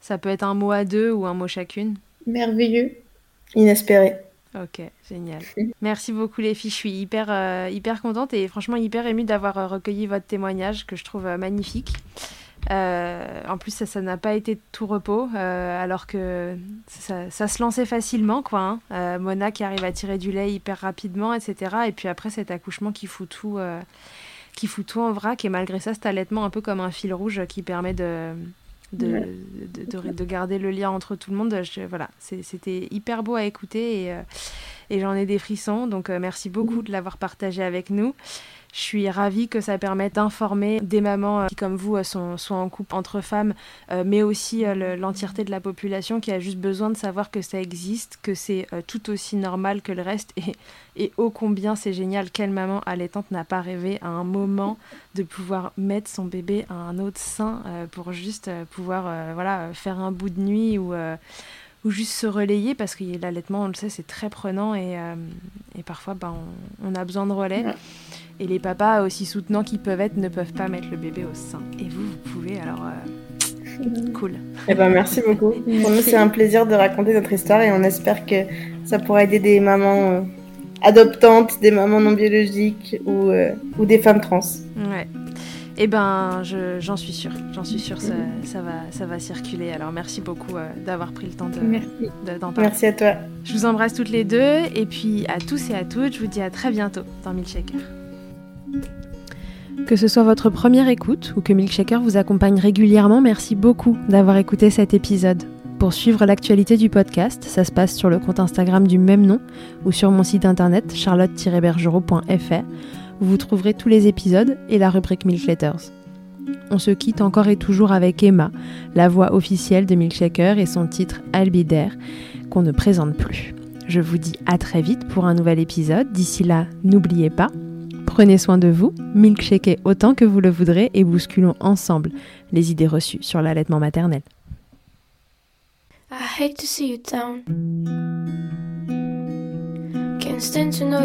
Ça peut être un mot à deux ou un mot chacune? Merveilleux. Inespéré. Ok, génial. Merci beaucoup les filles, je suis hyper, euh, hyper contente et franchement hyper émue d'avoir euh, recueilli votre témoignage que je trouve euh, magnifique. Euh, en plus, ça n'a pas été tout repos, euh, alors que ça, ça se lançait facilement, quoi. hein. Euh, Mona qui arrive à tirer du lait hyper rapidement, etc. Et puis après, cet accouchement qui fout tout, qui fout tout en vrac. Et malgré ça, cet allaitement un peu comme un fil rouge qui permet de, de, Ouais. de, de- de garder le lien entre tout le monde. Je- voilà, c'était hyper beau à écouter et, euh, et j'en ai des frissons. Donc euh, merci beaucoup de l'avoir partagé avec nous. Je suis ravie que ça permette d'informer des mamans euh, qui, comme vous, euh, sont, en couple entre femmes, euh, mais aussi le- l'entièreté de la population qui a juste besoin de savoir que ça existe, que c'est tout aussi normal que le reste. Et, et ô combien c'est génial, quelle maman allaitante n'a pas rêvé à un moment de pouvoir mettre son bébé à un autre sein pour juste pouvoir voilà, faire un bout de nuit ou, ou juste se relayer parce que l'allaitement, on le sait, c'est très prenant et, euh, et parfois ben, on, on a besoin de relais. Ouais. Et les papas, aussi soutenants qu'ils peuvent être, ne peuvent pas mettre le bébé au sein. Et vous, vous pouvez, alors euh, cool. Eh ben, merci beaucoup. Pour nous, c'est un plaisir de raconter notre histoire et on espère que ça pourra aider des mamans euh, adoptantes, des mamans non biologiques ou, euh, ou des femmes trans. Ouais. Eh ben, je- j'en suis sûre. J'en suis sûre, ça, ça va, ça va circuler. Alors, merci beaucoup euh, d'avoir pris le temps de- Merci. de- d'en parler. Merci à toi. Je vous embrasse toutes les deux. Et puis, à tous et à toutes, je vous dis à très bientôt dans Milkshaker. Que ce soit votre première écoute ou que Milkshaker vous accompagne régulièrement, merci beaucoup d'avoir écouté cet épisode. Pour suivre l'actualité du podcast, ça se passe sur le compte Instagram du même nom ou sur mon site internet charlotte-bergerot.fr vous trouverez tous les épisodes et la rubrique Milk Letters. On se quitte encore et toujours avec Emma, la voix officielle de Milkshaker et son titre There, qu'on ne présente plus. Je vous dis à très vite pour un nouvel épisode. D'ici là, n'oubliez pas, prenez soin de vous, milkshakez autant que vous le voudrez et bousculons ensemble les idées reçues sur l'allaitement maternel. I hate to see you down. Can't stand to know.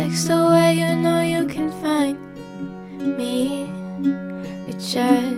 A the way you know you can find me. It just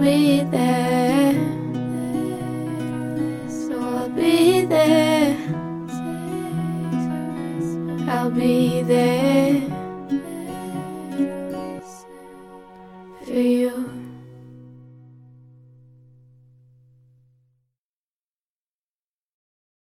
Be there. So I'll be there. I'll be there for you.